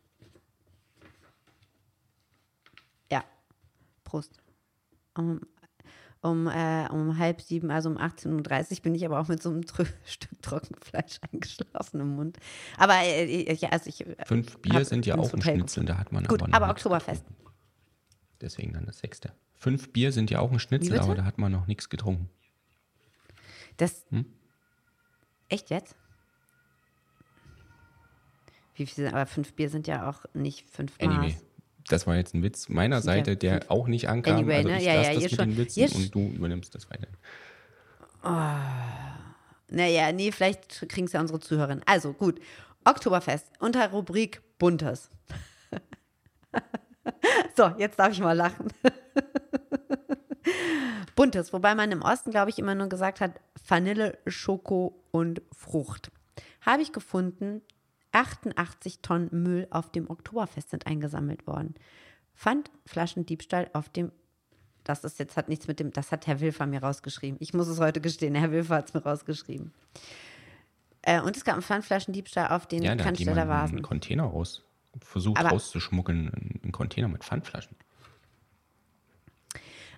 Ja, Prost. Um, um, äh, um halb sieben, also um 18.30 Uhr bin ich aber auch mit so einem Tr Stück Trockenfleisch eingeschlafen im Mund. Aber äh, ich, also ich, Fünf Bier sind ja auch ein Hotel Schnitzel, da hat man Gut, aber aber Oktoberfest. getrunken. Deswegen dann das sechste. Fünf Bier sind ja auch ein Schnitzel, aber da hat man noch nichts getrunken. Das. Hm? Echt jetzt? Wie viel sind, aber fünf Bier sind ja auch nicht fünf Anyway, Maß. das war jetzt ein Witz meiner Sind ja Seite, der fünf. auch nicht ankam. Anyway, also ne? ich Ja, lasse ja, das mit schon- den Witzen ihr und du übernimmst das weiter. Naja, nee, vielleicht kriegen es ja unsere Zuhörerinnen. Also gut. Oktoberfest unter Rubrik Buntes. so, jetzt darf ich mal lachen. Buntes, wobei man im Osten, glaube ich, immer nur gesagt hat Vanille, Schoko und Frucht. Habe ich gefunden, 88 Tonnen Müll auf dem Oktoberfest sind eingesammelt worden. Fand Flaschendiebstahl auf dem das ist jetzt hat nichts mit dem, das hat Herr Wilfer mir rausgeschrieben. Ich muss es heute gestehen, Herr Wilfer hat es mir rausgeschrieben. Äh, und es gab einen Pfandflaschendiebstahl auf den Ja, Cannstatter jemand einen Vasen. Container raus, versucht Aber- rauszuschmuggeln, einen Container mit Pfandflaschen.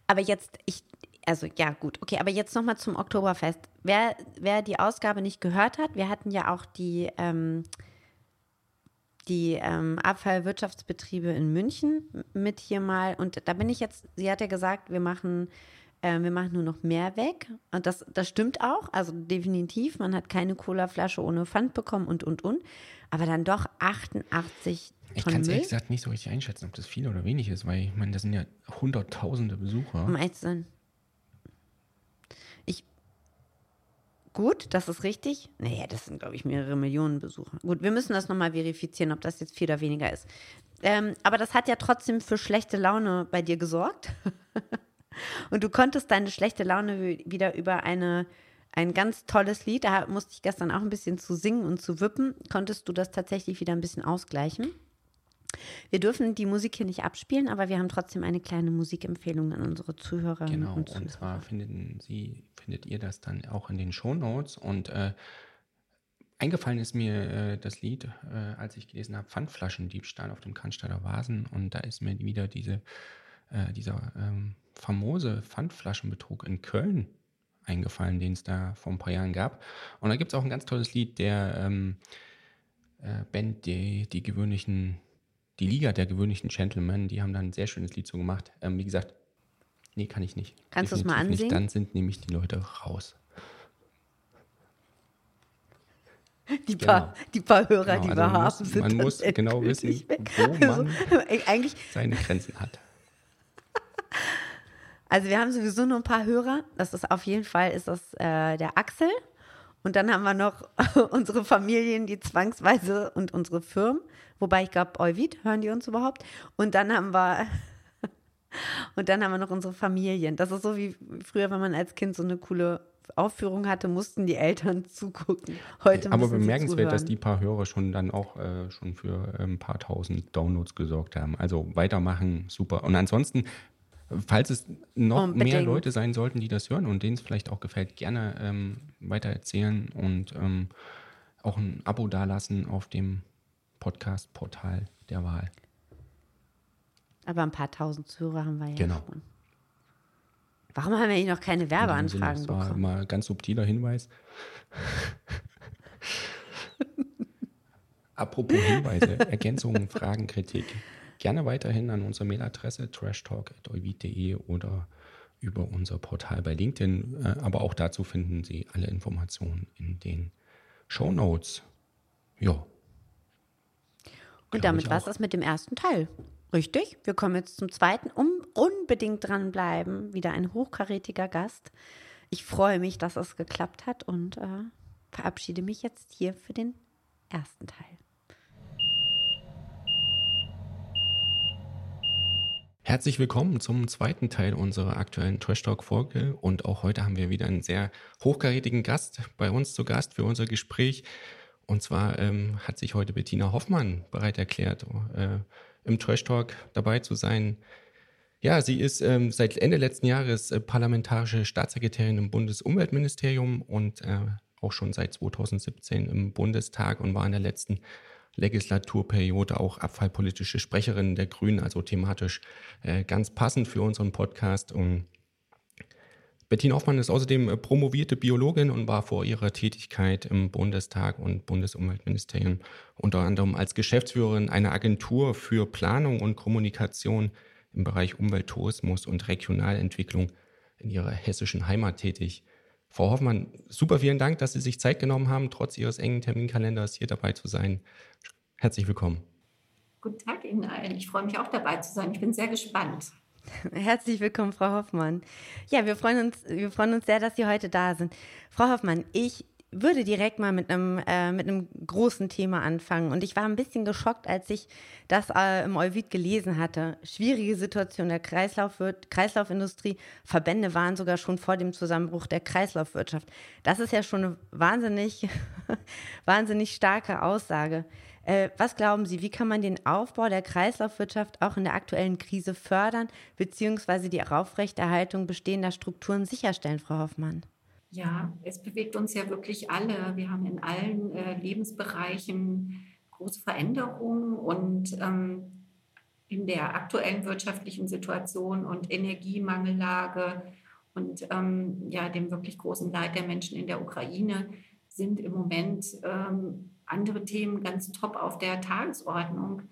Aber jetzt, ich, also ja, gut, okay, aber jetzt nochmal zum Oktoberfest. Wer, wer die Ausgabe nicht gehört hat, wir hatten ja auch die, ähm, die ähm, Abfallwirtschaftsbetriebe in München mit hier mal. Und da bin ich jetzt, sie hat ja gesagt, wir machen, äh, wir machen nur noch mehr weg. Und das, das stimmt auch, also definitiv. Man hat keine Colaflasche ohne Pfand bekommen und, und, und. Aber dann doch 88 Ich kann es ehrlich gesagt nicht so richtig einschätzen, ob das viel oder wenig ist, weil ich meine, das sind ja hunderttausende Besucher. Um ehrlich zu sein. Gut, das ist richtig. Naja, das sind, glaube ich, mehrere Millionen Besucher. Gut, wir müssen das nochmal verifizieren, ob das jetzt viel oder weniger ist. Ähm, aber das hat ja trotzdem für schlechte Laune bei dir gesorgt. Und du konntest deine schlechte Laune wi- wieder über eine, ein ganz tolles Lied, da musste ich gestern auch ein bisschen zu singen und zu wippen, konntest du das tatsächlich wieder ein bisschen ausgleichen. Wir dürfen die Musik hier nicht abspielen, aber wir haben trotzdem eine kleine Musikempfehlung an unsere Zuhörerinnen Genau, und und Zuhörer. zwar finden Sie, findet ihr das dann auch in den Shownotes und äh, eingefallen ist mir äh, das Lied, äh, als ich gelesen habe, Pfandflaschendiebstahl auf dem Cannstatter Vasen und da ist mir wieder diese, äh, dieser ähm, famose Pfandflaschenbetrug in Köln eingefallen, den es da vor ein paar Jahren gab. Und da gibt es auch ein ganz tolles Lied der ähm, äh, Band, die, die gewöhnlichen, die Liga der gewöhnlichen Gentlemen, die haben da ein sehr schönes Lied so gemacht. Ähm, wie gesagt, nee, kann ich nicht. Kannst du's mal Definitiv ansingen? Nicht. Dann sind nämlich die Leute raus. Die paar, die paar Hörer, Genau, die also wir haben, muss- sind man muss genau wissen, wo man- Also, eigentlich, Seine Grenzen hat. also wir haben sowieso nur ein paar Hörer. Das ist auf jeden Fall ist das äh, der Axel. Und dann haben wir noch unsere Familien, die zwangsweise und unsere Firmen. Wobei ich glaube, Euvid, hören die uns überhaupt? Und dann haben wir und dann haben wir noch unsere Familien. Das ist so wie früher, wenn man als Kind so eine coole Aufführung hatte, mussten die Eltern zugucken. Heute Aber bemerkenswert, dass die paar Hörer schon dann auch äh, schon für äh, ein paar tausend Downloads gesorgt haben. Also weitermachen, super. Und ansonsten, falls es noch mehr Unbedingt. Leute sein sollten, die das hören und denen es vielleicht auch gefällt, gerne ähm, weitererzählen und ähm, auch ein Abo dalassen auf dem Podcast-Portal der Wahl. Aber ein paar tausend Zuhörer haben wir ja Genau. schon. Warum haben wir eigentlich noch keine In diesem Sinne, Werbeanfragen Das war bekommen? mal ein ganz subtiler Hinweis. Apropos Hinweise, Ergänzungen, Fragen, Kritik. Gerne weiterhin an unsere Mailadresse trashtalk.euvid.de oder über unser Portal bei LinkedIn. Äh, Aber auch dazu finden Sie alle Informationen in den Show Notes. Ja, Und damit war es das mit dem ersten Teil. Richtig? Wir kommen jetzt zum zweiten. Um, unbedingt dranbleiben. Wieder ein hochkarätiger Gast. Ich freue mich, dass es geklappt hat und äh, verabschiede mich jetzt hier für den ersten Teil. Herzlich willkommen zum zweiten Teil unserer aktuellen Trash Talk Folge und auch heute haben wir wieder einen sehr hochkarätigen Gast bei uns zu Gast für unser Gespräch. Und zwar ähm, hat sich heute Bettina Hoffmann bereit erklärt, äh, im Trash Talk dabei zu sein. Ja, sie ist ähm, seit Ende letzten Jahres äh, parlamentarische Staatssekretärin im Bundesumweltministerium und äh, auch schon seit 2017 im Bundestag und war in der letzten Legislaturperiode auch abfallpolitische Sprecherin der Grünen, also thematisch äh, ganz passend für unseren Podcast. Und Bettina Hoffmann ist außerdem äh, promovierte Biologin und war vor ihrer Tätigkeit im Bundestag und Bundesumweltministerium unter anderem als Geschäftsführerin einer Agentur für Planung und Kommunikation im Bereich Umwelt, Tourismus und Regionalentwicklung in ihrer hessischen Heimat tätig. Frau Hoffmann, super vielen Dank, dass Sie sich Zeit genommen haben, trotz Ihres engen Terminkalenders hier dabei zu sein. Herzlich willkommen. Guten Tag Ihnen allen. Ich freue mich auch dabei zu sein. Ich bin sehr gespannt. Herzlich willkommen, Frau Hoffmann. Ja, wir freuen uns, wir freuen uns sehr, dass Sie heute da sind. Frau Hoffmann, ich würde direkt mal mit einem, äh, mit einem großen Thema anfangen. Und ich war ein bisschen geschockt, als ich das äh, im Euvid gelesen hatte. Schwierige Situation der Kreislaufwirt Kreislaufindustrie. Verbände waren sogar schon vor dem Zusammenbruch der Kreislaufwirtschaft. Das ist ja schon eine wahnsinnig, wahnsinnig starke Aussage. Äh, was glauben Sie, wie kann man den Aufbau der Kreislaufwirtschaft auch in der aktuellen Krise fördern, beziehungsweise die Aufrechterhaltung bestehender Strukturen sicherstellen, Frau Hoffmann? Ja, es bewegt uns ja wirklich alle. Wir haben in allen äh, Lebensbereichen große Veränderungen und ähm, in der aktuellen wirtschaftlichen Situation und Energiemangellage und ähm, ja, dem wirklich großen Leid der Menschen in der Ukraine sind im Moment ähm, andere Themen ganz top auf der Tagesordnung.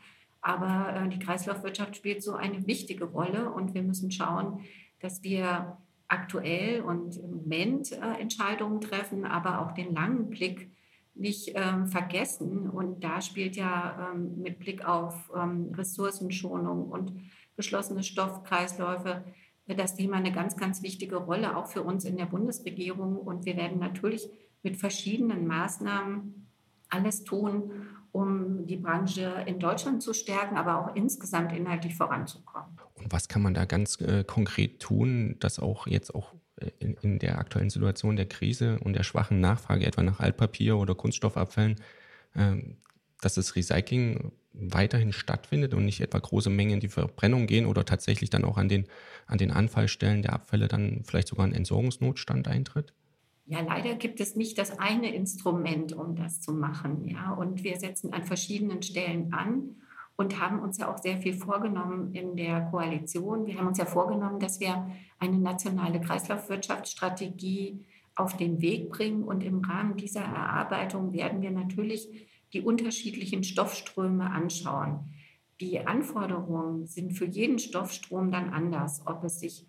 Aber äh, die Kreislaufwirtschaft spielt so eine wichtige Rolle und wir müssen schauen, dass wir aktuell und im Moment äh, Entscheidungen treffen, aber auch den langen Blick nicht ähm, vergessen. Und da spielt ja ähm, mit Blick auf ähm, Ressourcenschonung und geschlossene Stoffkreisläufe äh, das Thema eine ganz, ganz wichtige Rolle, auch für uns in der Bundesregierung. Und wir werden natürlich mit verschiedenen Maßnahmen alles tun, um die Branche in Deutschland zu stärken, aber auch insgesamt inhaltlich voranzukommen. Und was kann man da ganz äh, konkret tun, dass auch jetzt auch äh, in, in, der aktuellen Situation der Krise und der schwachen Nachfrage etwa nach Altpapier oder Kunststoffabfällen, äh, dass das Recycling weiterhin stattfindet und nicht etwa große Mengen in die Verbrennung gehen oder tatsächlich dann auch an den, an den Anfallstellen der Abfälle dann vielleicht sogar ein Entsorgungsnotstand eintritt? Ja, leider gibt es nicht das eine Instrument, um das zu machen. Ja, und wir setzen an verschiedenen Stellen an und haben uns ja auch sehr viel vorgenommen in der Koalition. Wir haben uns ja vorgenommen, dass wir eine nationale Kreislaufwirtschaftsstrategie auf den Weg bringen. Und im Rahmen dieser Erarbeitung werden wir natürlich die unterschiedlichen Stoffströme anschauen. Die Anforderungen sind für jeden Stoffstrom dann anders, ob es sich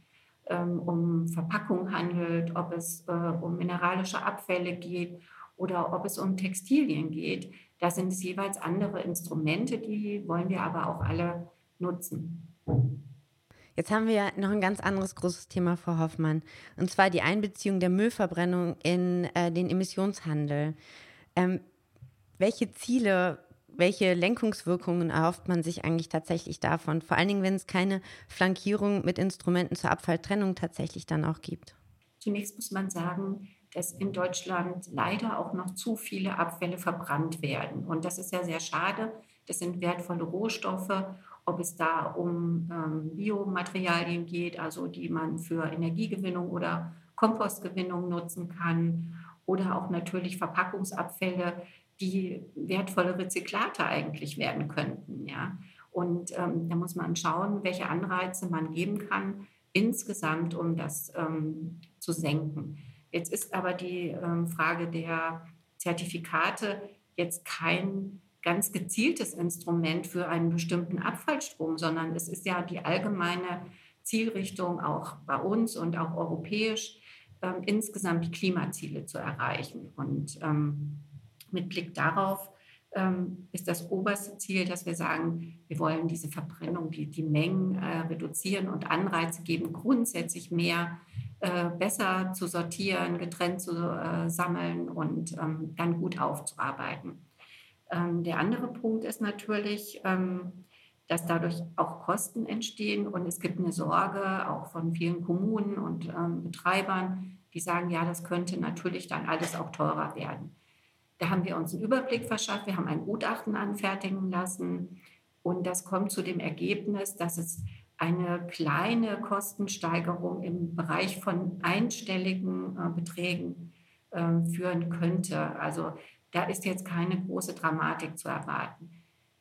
um Verpackung handelt, ob es äh, um mineralische Abfälle geht oder ob es um Textilien geht. Da sind es jeweils andere Instrumente, die wollen wir aber auch alle nutzen. Jetzt haben wir noch ein ganz anderes großes Thema, Frau Hoffmann, und zwar die Einbeziehung der Müllverbrennung in äh, den Emissionshandel. Ähm, welche Ziele welche Lenkungswirkungen erhofft man sich eigentlich tatsächlich davon? Vor allen Dingen, wenn es keine Flankierung mit Instrumenten zur Abfalltrennung tatsächlich dann auch gibt. Zunächst muss man sagen, dass in Deutschland leider auch noch zu viele Abfälle verbrannt werden. Und das ist ja sehr schade. Das sind wertvolle Rohstoffe, ob es da um ähm, Biomaterialien geht, also die man für Energiegewinnung oder Kompostgewinnung nutzen kann, oder auch natürlich Verpackungsabfälle, die wertvolle Rezyklate eigentlich werden könnten. Ja? Und ähm, da muss man schauen, welche Anreize man geben kann insgesamt, um das ähm, zu senken. Jetzt ist aber die ähm, Frage der Zertifikate jetzt kein ganz gezieltes Instrument für einen bestimmten Abfallstrom, sondern es ist ja die allgemeine Zielrichtung auch bei uns und auch europäisch, ähm, insgesamt die Klimaziele zu erreichen. Und ähm, mit Blick darauf ähm, ist das oberste Ziel, dass wir sagen, wir wollen diese Verbrennung, die, die Mengen äh, reduzieren und Anreize geben, grundsätzlich mehr äh, besser zu sortieren, getrennt zu äh, sammeln und ähm, dann gut aufzuarbeiten. Ähm, der andere Punkt ist natürlich, ähm, dass dadurch auch Kosten entstehen und es gibt eine Sorge auch von vielen Kommunen und ähm, Betreibern, die sagen, ja, das könnte natürlich dann alles auch teurer werden. Da haben wir uns einen Überblick verschafft. Wir haben ein Gutachten anfertigen lassen. Und das kommt zu dem Ergebnis, dass es eine kleine Kostensteigerung im Bereich von einstelligen äh, Beträgen äh, führen könnte. Also da ist jetzt keine große Dramatik zu erwarten.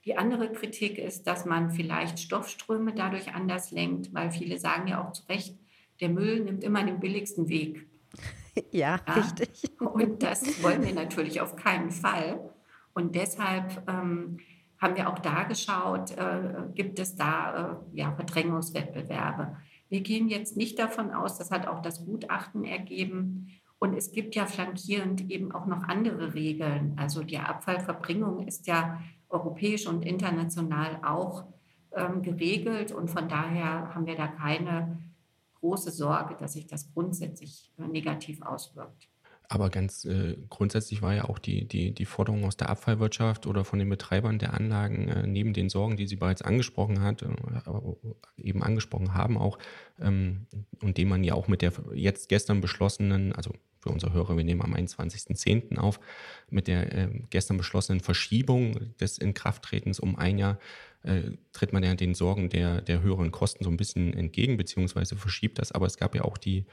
Die andere Kritik ist, dass man vielleicht Stoffströme dadurch anders lenkt, weil viele sagen ja auch zu Recht, der Müll nimmt immer den billigsten Weg. Ja, ja, richtig. Und das wollen wir natürlich auf keinen Fall. Und deshalb ähm, haben wir auch da geschaut, äh, gibt es da äh, ja, Verdrängungswettbewerbe. Wir gehen jetzt nicht davon aus, das hat auch das Gutachten ergeben. Und es gibt ja flankierend eben auch noch andere Regeln. Also die Abfallverbringung ist ja europäisch und international auch ähm, geregelt. Und von daher haben wir da keine große Sorge, dass sich das grundsätzlich äh, negativ auswirkt. Aber ganz äh, grundsätzlich war ja auch die, die, die Forderung aus der Abfallwirtschaft oder von den Betreibern der Anlagen, äh, neben den Sorgen, die sie bereits angesprochen hat, äh, eben angesprochen haben auch, ähm, und dem man ja auch mit der jetzt gestern beschlossenen, also für unsere Hörer, wir nehmen am 21.10. auf, mit der äh, gestern beschlossenen Verschiebung des Inkrafttretens um ein Jahr äh, tritt man ja den Sorgen der, der höheren Kosten so ein bisschen entgegen, beziehungsweise verschiebt das. Aber es gab ja auch die,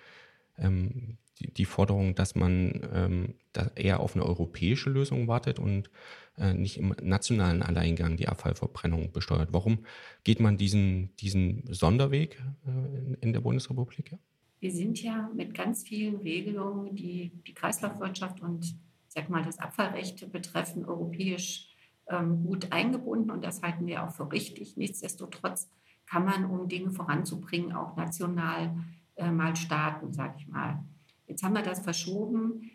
ähm, die, die, Forderung, dass man ähm, da eher auf eine europäische Lösung wartet und äh, nicht im nationalen Alleingang die Abfallverbrennung besteuert. Warum geht man diesen, diesen Sonderweg äh, in, in, der Bundesrepublik? Wir sind ja mit ganz vielen Regelungen, die die Kreislaufwirtschaft und sag mal, das Abfallrecht betreffen, europäisch ähm, gut eingebunden und das halten wir auch für richtig. Nichtsdestotrotz kann man, um Dinge voranzubringen, auch national äh, mal starten, sage ich mal. Jetzt haben wir das verschoben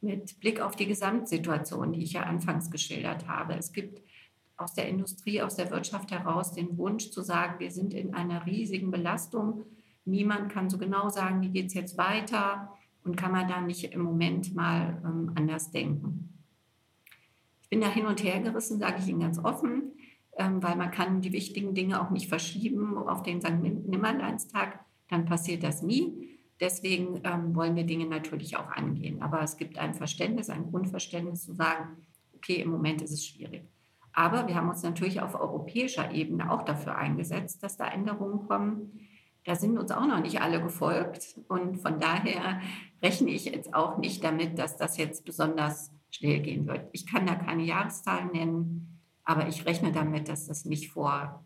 mit Blick auf die Gesamtsituation, die ich ja anfangs geschildert habe. Es gibt aus der Industrie, aus der Wirtschaft heraus den Wunsch zu sagen, wir sind in einer riesigen Belastung. Niemand kann so genau sagen, wie geht es jetzt weiter und kann man da nicht im Moment mal ähm, anders denken. Ich bin da hin und her gerissen, sage ich Ihnen ganz offen, ähm, weil man kann die wichtigen Dinge auch nicht verschieben auf den St. Nimmerleinstag, dann passiert das nie. Deswegen ähm, wollen wir Dinge natürlich auch angehen. Aber es gibt ein Verständnis, ein Grundverständnis zu sagen, okay, im Moment ist es schwierig. Aber wir haben uns natürlich auf europäischer Ebene auch dafür eingesetzt, dass da Änderungen kommen. Da sind uns auch noch nicht alle gefolgt. Und von daher rechne ich jetzt auch nicht damit, dass das jetzt besonders schnell gehen wird. Ich kann da keine Jahreszahlen nennen, aber ich rechne damit, dass das nicht vor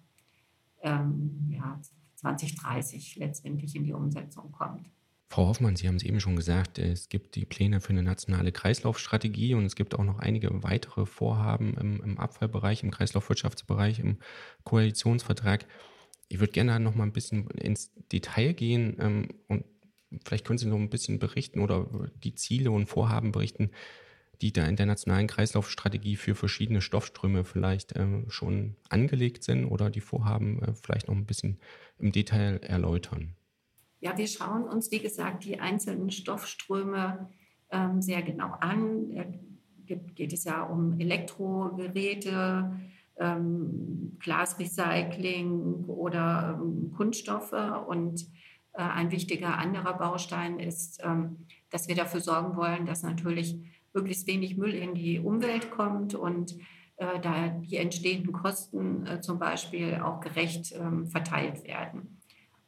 ähm, ja, 2030 letztendlich in die Umsetzung kommt. Frau Hoffmann, Sie haben es eben schon gesagt, es gibt die Pläne für eine nationale Kreislaufstrategie und es gibt auch noch einige weitere Vorhaben im, im Abfallbereich, im Kreislaufwirtschaftsbereich, im Koalitionsvertrag. Ich würde gerne noch mal ein bisschen ins Detail gehen ähm, und vielleicht können Sie noch ein bisschen berichten oder die Ziele und Vorhaben berichten, die da in der nationalen Kreislaufstrategie für verschiedene Stoffströme vielleicht äh, schon angelegt sind oder die Vorhaben äh, vielleicht noch ein bisschen im Detail erläutern. Ja, wir schauen uns, wie gesagt, die einzelnen Stoffströme ähm, sehr genau an. Da geht es ja um Elektrogeräte, ähm, Glasrecycling oder ähm, Kunststoffe. Und äh, ein wichtiger anderer Baustein ist, ähm, dass wir dafür sorgen wollen, dass natürlich möglichst wenig Müll in die Umwelt kommt und äh, da die entstehenden Kosten äh, zum Beispiel auch gerecht ähm, verteilt werden.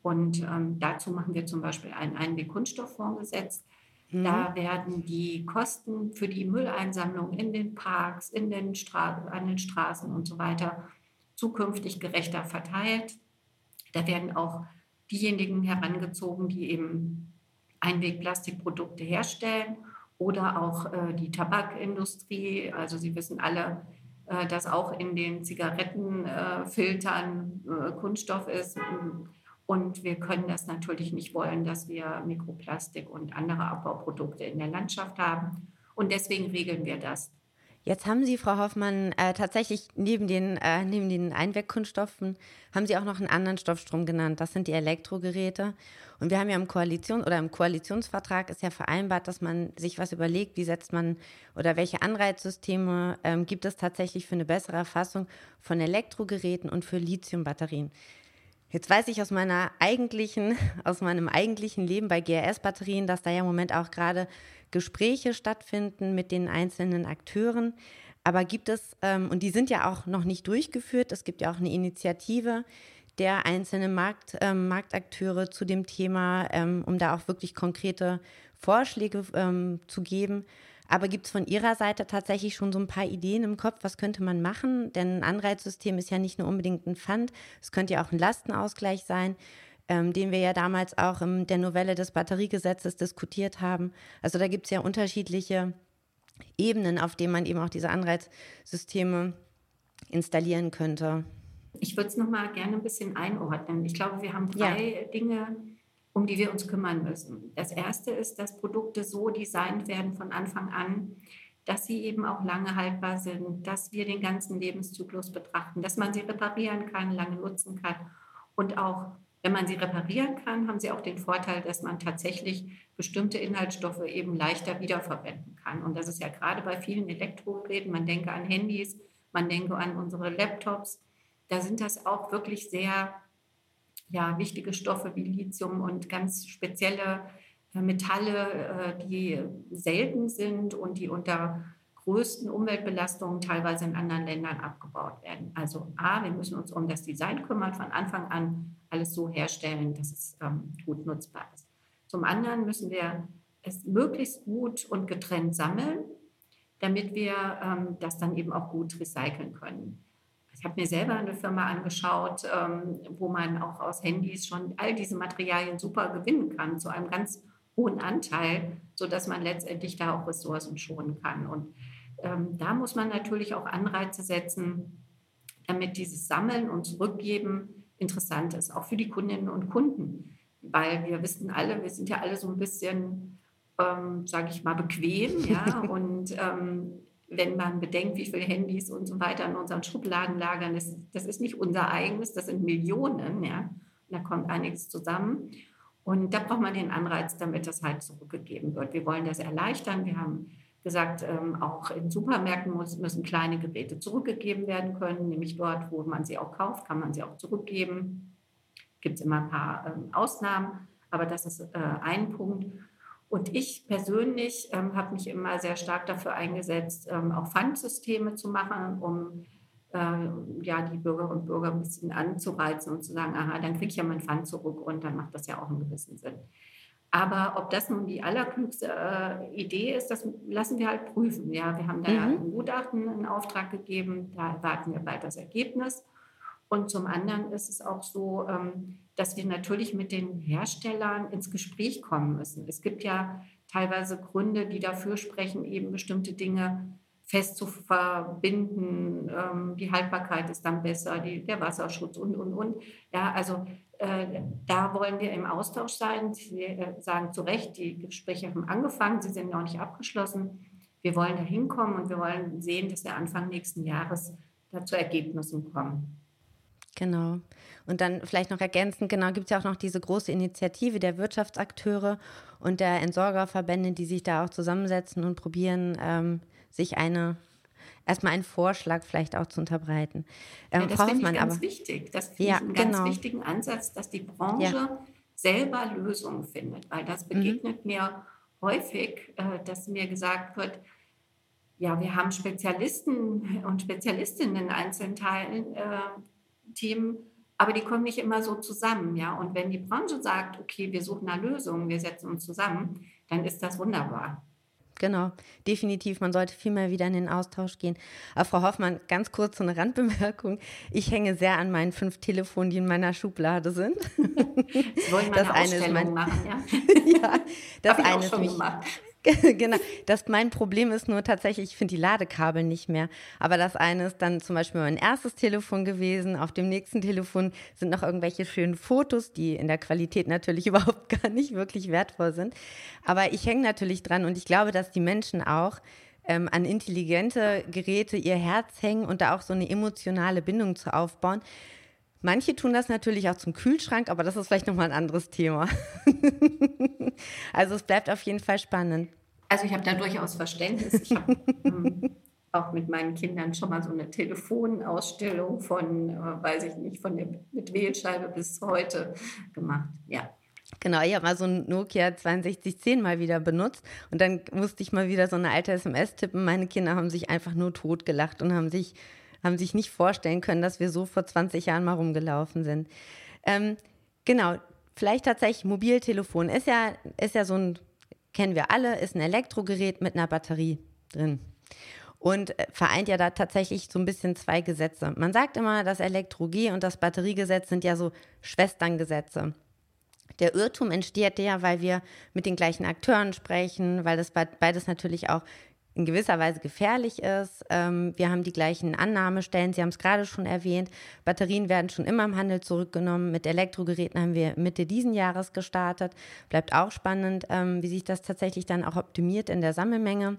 Und ähm, dazu machen wir zum Beispiel einen Einweg-Kunststofffonds gesetzt. Mhm. Da werden die Kosten für die Mülleinsammlung in den Parks, in den Stra an den Straßen und so weiter zukünftig gerechter verteilt. Da werden auch diejenigen herangezogen, die eben Einwegplastikprodukte herstellen oder auch äh, die Tabakindustrie. Also Sie wissen alle, äh, dass auch in den Zigarettenfiltern äh, Kunststoff ist. Und wir können das natürlich nicht wollen, dass wir Mikroplastik und andere Abbauprodukte in der Landschaft haben. Und deswegen regeln wir das. Jetzt haben Sie, Frau Hoffmann, äh, tatsächlich neben den, äh, neben den Einwegkunststoffen, haben Sie auch noch einen anderen Stoffstrom genannt. Das sind die Elektrogeräte. Und wir haben ja im Koalition oder im Koalitionsvertrag ist ja vereinbart, dass man sich was überlegt, wie setzt man oder welche Anreizsysteme ähm, gibt es tatsächlich für eine bessere Erfassung von Elektrogeräten und für Lithiumbatterien. Jetzt weiß ich aus meiner eigentlichen, aus meinem eigentlichen Leben bei GRS-Batterien, dass da ja im Moment auch gerade Gespräche stattfinden mit den einzelnen Akteuren. Aber gibt es, ähm, und die sind ja auch noch nicht durchgeführt, es gibt ja auch eine Initiative der einzelnen Markt, ähm, Marktakteure zu dem Thema, ähm, um da auch wirklich konkrete Vorschläge ähm, zu geben. Aber gibt es von Ihrer Seite tatsächlich schon so ein paar Ideen im Kopf, was könnte man machen? Denn ein Anreizsystem ist ja nicht nur unbedingt ein Pfand, es könnte ja auch ein Lastenausgleich sein, ähm, den wir ja damals auch in der Novelle des Batteriegesetzes diskutiert haben. Also da gibt es ja unterschiedliche Ebenen, auf denen man eben auch diese Anreizsysteme installieren könnte. Ich würde es nochmal gerne ein bisschen einordnen. Ich glaube, wir haben drei ja. Dinge, um die wir uns kümmern müssen. Das erste ist, dass Produkte so designt werden von Anfang an, dass sie eben auch lange haltbar sind, dass wir den ganzen Lebenszyklus betrachten, dass man sie reparieren kann, lange nutzen kann und auch wenn man sie reparieren kann, haben sie auch den Vorteil, dass man tatsächlich bestimmte Inhaltsstoffe eben leichter wiederverwenden kann. Und das ist ja gerade bei vielen Elektrogeräten, man denke an Handys, man denke an unsere Laptops, da sind das auch wirklich sehr ja, wichtige Stoffe wie Lithium und ganz spezielle äh, Metalle, äh, die selten sind und die unter größten Umweltbelastungen teilweise in anderen Ländern abgebaut werden. Also A, wir müssen uns um das Design kümmern, von Anfang an alles so herstellen, dass es ähm, gut nutzbar ist. Zum anderen müssen wir es möglichst gut und getrennt sammeln, damit wir ähm, das dann eben auch gut recyceln können. Ich habe mir selber eine Firma angeschaut, ähm, wo man auch aus Handys schon all diese Materialien super gewinnen kann, zu einem ganz hohen Anteil, sodass man letztendlich da auch Ressourcen schonen kann. Und ähm, da muss man natürlich auch Anreize setzen, damit dieses Sammeln und Zurückgeben interessant ist, auch für die Kundinnen und Kunden. Weil wir wissen alle, wir sind ja alle so ein bisschen, ähm, sage ich mal, bequem. Ja? und ähm, wenn man bedenkt, wie viele Handys und so weiter in unseren Schubladen lagern, das, das ist nicht unser eigenes, das sind Millionen. Ja? Und da kommt einiges zusammen. Und da braucht man den Anreiz, damit das halt zurückgegeben wird. Wir wollen das erleichtern. Wir haben gesagt, ähm, auch in Supermärkten müssen kleine Geräte zurückgegeben werden können, nämlich dort, wo man sie auch kauft, kann man sie auch zurückgeben. Gibt es immer ein paar ähm, Ausnahmen, aber das ist äh, ein Punkt. Und ich persönlich ähm, habe mich immer sehr stark dafür eingesetzt, auch Pfandsysteme zu machen, um äh, ja, die Bürger und Bürger ein bisschen anzureizen und zu sagen, aha, dann kriege ich ja mein Pfand zurück und dann macht das ja auch einen gewissen Sinn. Aber ob das nun die allerklügste äh, Idee ist, das lassen wir halt prüfen. Ja, wir haben da mhm. ein Gutachten in Auftrag gegeben, da erwarten wir bald das Ergebnis. Und zum anderen ist es auch so, ähm, dass wir natürlich mit den Herstellern ins Gespräch kommen müssen. Es gibt ja teilweise Gründe, die dafür sprechen, eben bestimmte Dinge fest zu verbinden. Ähm, die Haltbarkeit ist dann besser, die, der Wasserschutz und, und, und. Ja, also da wollen wir im Austausch sein. Sie äh, sagen zu Recht, die Gespräche haben angefangen, sie sind noch nicht abgeschlossen. Wir wollen da hinkommen und wir wollen sehen, dass wir Anfang nächsten Jahres da zu Ergebnissen kommen. Genau. Und dann vielleicht noch ergänzend, genau, gibt es ja auch noch diese große Initiative der Wirtschaftsakteure und der Entsorgerverbände, die sich da auch zusammensetzen und probieren, ähm, sich eine erstmal einen Vorschlag vielleicht auch zu unterbreiten. Ähm, ja, das finde ich ganz aber, wichtig. Das finde ja, ich einen ganz genau. wichtigen Ansatz, dass die Branche ja. selber Lösungen findet, weil das mhm. begegnet mhm. mir häufig, äh, dass mir gesagt wird, ja, wir haben Spezialisten und Spezialistinnen in einzelnen Teilen, äh, Themen, aber die kommen nicht immer so zusammen, ja. Und wenn die Branche sagt, okay, wir suchen eine Lösung, wir setzen uns zusammen, dann ist das wunderbar. Genau, definitiv. Man sollte viel mehr wieder in den Austausch gehen. Aber Frau Hoffmann, ganz kurz so eine Randbemerkung. Ich hänge sehr an meinen fünf Telefonen, die in meiner Schublade sind. Sie wollen mal das eine, eine ist mein, machen, ja? ja, das eine ist mich, gemacht. genau. Das, mein Problem ist nur tatsächlich, ich finde die Ladekabel nicht mehr. Aber das eine ist dann zum Beispiel mein erstes Telefon gewesen. Auf dem nächsten Telefon sind noch irgendwelche schönen Fotos, die in der Qualität natürlich überhaupt gar nicht wirklich wertvoll sind. Aber ich hänge natürlich dran und ich glaube, dass die Menschen auch ähm, an intelligente Geräte ihr Herz hängen und da auch so eine emotionale Bindung zu aufbauen. Manche tun das natürlich auch zum Kühlschrank, aber das ist vielleicht nochmal ein anderes Thema. also es bleibt auf jeden Fall spannend. Also ich habe da durchaus Verständnis. Ich habe ähm, auch mit meinen Kindern schon mal so eine Telefonausstellung von, äh, weiß ich nicht, von der mit Wählscheibe bis heute gemacht. Ja. Genau, ich habe mal so ein Nokia 6210 mal wieder benutzt und dann musste ich mal wieder so eine alte SMS tippen. Meine Kinder haben sich einfach nur totgelacht und haben sich haben sich nicht vorstellen können, dass wir so vor 20 Jahren mal rumgelaufen sind. Ähm, genau, vielleicht tatsächlich Mobiltelefon ist ja, ist ja so ein, kennen wir alle, ist ein Elektrogerät mit einer Batterie drin. Und äh, vereint ja da tatsächlich so ein bisschen zwei Gesetze. Man sagt immer, das Elektro-G und das Batteriegesetz sind ja so Schwesterngesetze. Der Irrtum entsteht ja, weil wir mit den gleichen Akteuren sprechen, weil das beides natürlich auch in gewisser Weise gefährlich ist. Ähm, wir haben die gleichen Annahmestellen, Sie haben es gerade schon erwähnt. Batterien werden schon immer im Handel zurückgenommen. Mit Elektrogeräten haben wir Mitte diesen Jahres gestartet. Bleibt auch spannend, ähm, wie sich das tatsächlich dann auch optimiert in der Sammelmenge.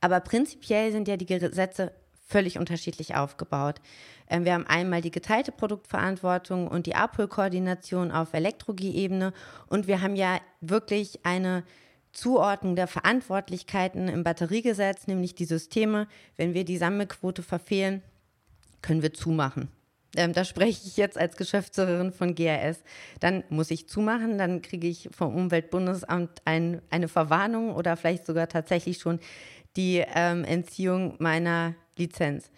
Aber prinzipiell sind ja die Gesetze völlig unterschiedlich aufgebaut. Ähm, wir haben einmal die geteilte Produktverantwortung und die Abholkoordination auf Elektrogie-Ebene und wir haben ja wirklich eine Zuordnung der Verantwortlichkeiten im Batteriegesetz, nämlich die Systeme. Wenn wir die Sammelquote verfehlen, können wir zumachen. Ähm, da spreche ich jetzt als Geschäftsführerin von GRS. Dann muss ich zumachen, dann kriege ich vom Umweltbundesamt ein, eine Verwarnung oder vielleicht sogar tatsächlich schon die ähm, Entziehung meiner Lizenz.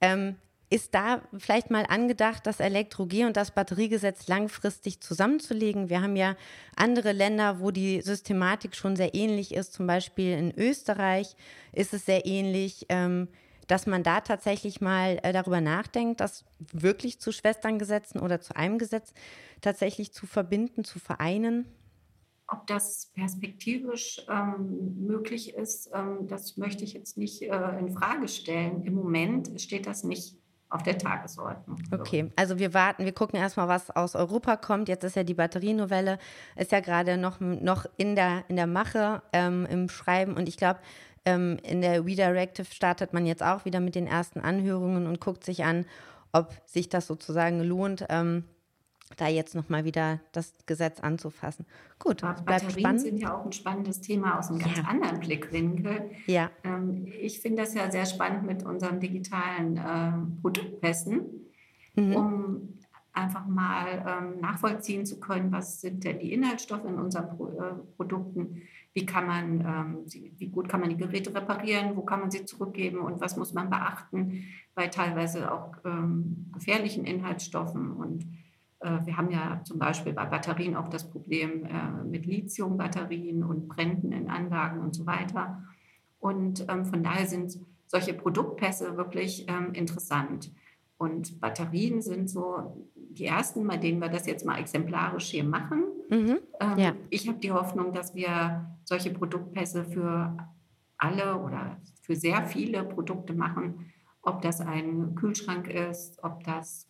Ähm, ist da vielleicht mal angedacht, das Elektro-G und das Batteriegesetz langfristig zusammenzulegen? Wir haben ja andere Länder, wo die Systematik schon sehr ähnlich ist. Zum Beispiel in Österreich ist es sehr ähnlich, ähm, dass man da tatsächlich mal äh, darüber nachdenkt, das wirklich zu Schwesterngesetzen oder zu einem Gesetz tatsächlich zu verbinden, zu vereinen. Ob das perspektivisch ähm, möglich ist, ähm, das möchte ich jetzt nicht äh, in Frage stellen. Im Moment steht das nicht auf der Tagesordnung. Okay, also wir warten, wir gucken erstmal, was aus Europa kommt. Jetzt ist ja die Batterienovelle, ist ja gerade noch, noch in, der, in der Mache, ähm, im Schreiben. Und ich glaube, ähm, in der Redirective startet man jetzt auch wieder mit den ersten Anhörungen und guckt sich an, ob sich das sozusagen lohnt, ähm, da jetzt nochmal wieder das Gesetz anzufassen. Gut, bleibt Batterien spannend. sind ja auch ein spannendes Thema aus einem ganz ja. anderen Blickwinkel. Ja. Ähm, ich finde das ja sehr spannend mit unseren digitalen äh, Produktpässen, mhm. um einfach mal ähm, nachvollziehen zu können, was sind denn die Inhaltsstoffe in unseren Pro äh, Produkten, wie kann man, ähm, wie gut kann man die Geräte reparieren, wo kann man sie zurückgeben und was muss man beachten bei teilweise auch ähm, gefährlichen Inhaltsstoffen und wir haben ja zum Beispiel bei Batterien auch das Problem äh, mit Lithium-Batterien und Bränden in Anlagen und so weiter. Und ähm, von daher sind solche Produktpässe wirklich ähm, interessant. Und Batterien sind so die ersten, bei denen wir das jetzt mal exemplarisch hier machen. Mhm, ähm, ja. Ich habe die Hoffnung, dass wir solche Produktpässe für alle oder für sehr viele Produkte machen, ob das ein Kühlschrank ist, ob das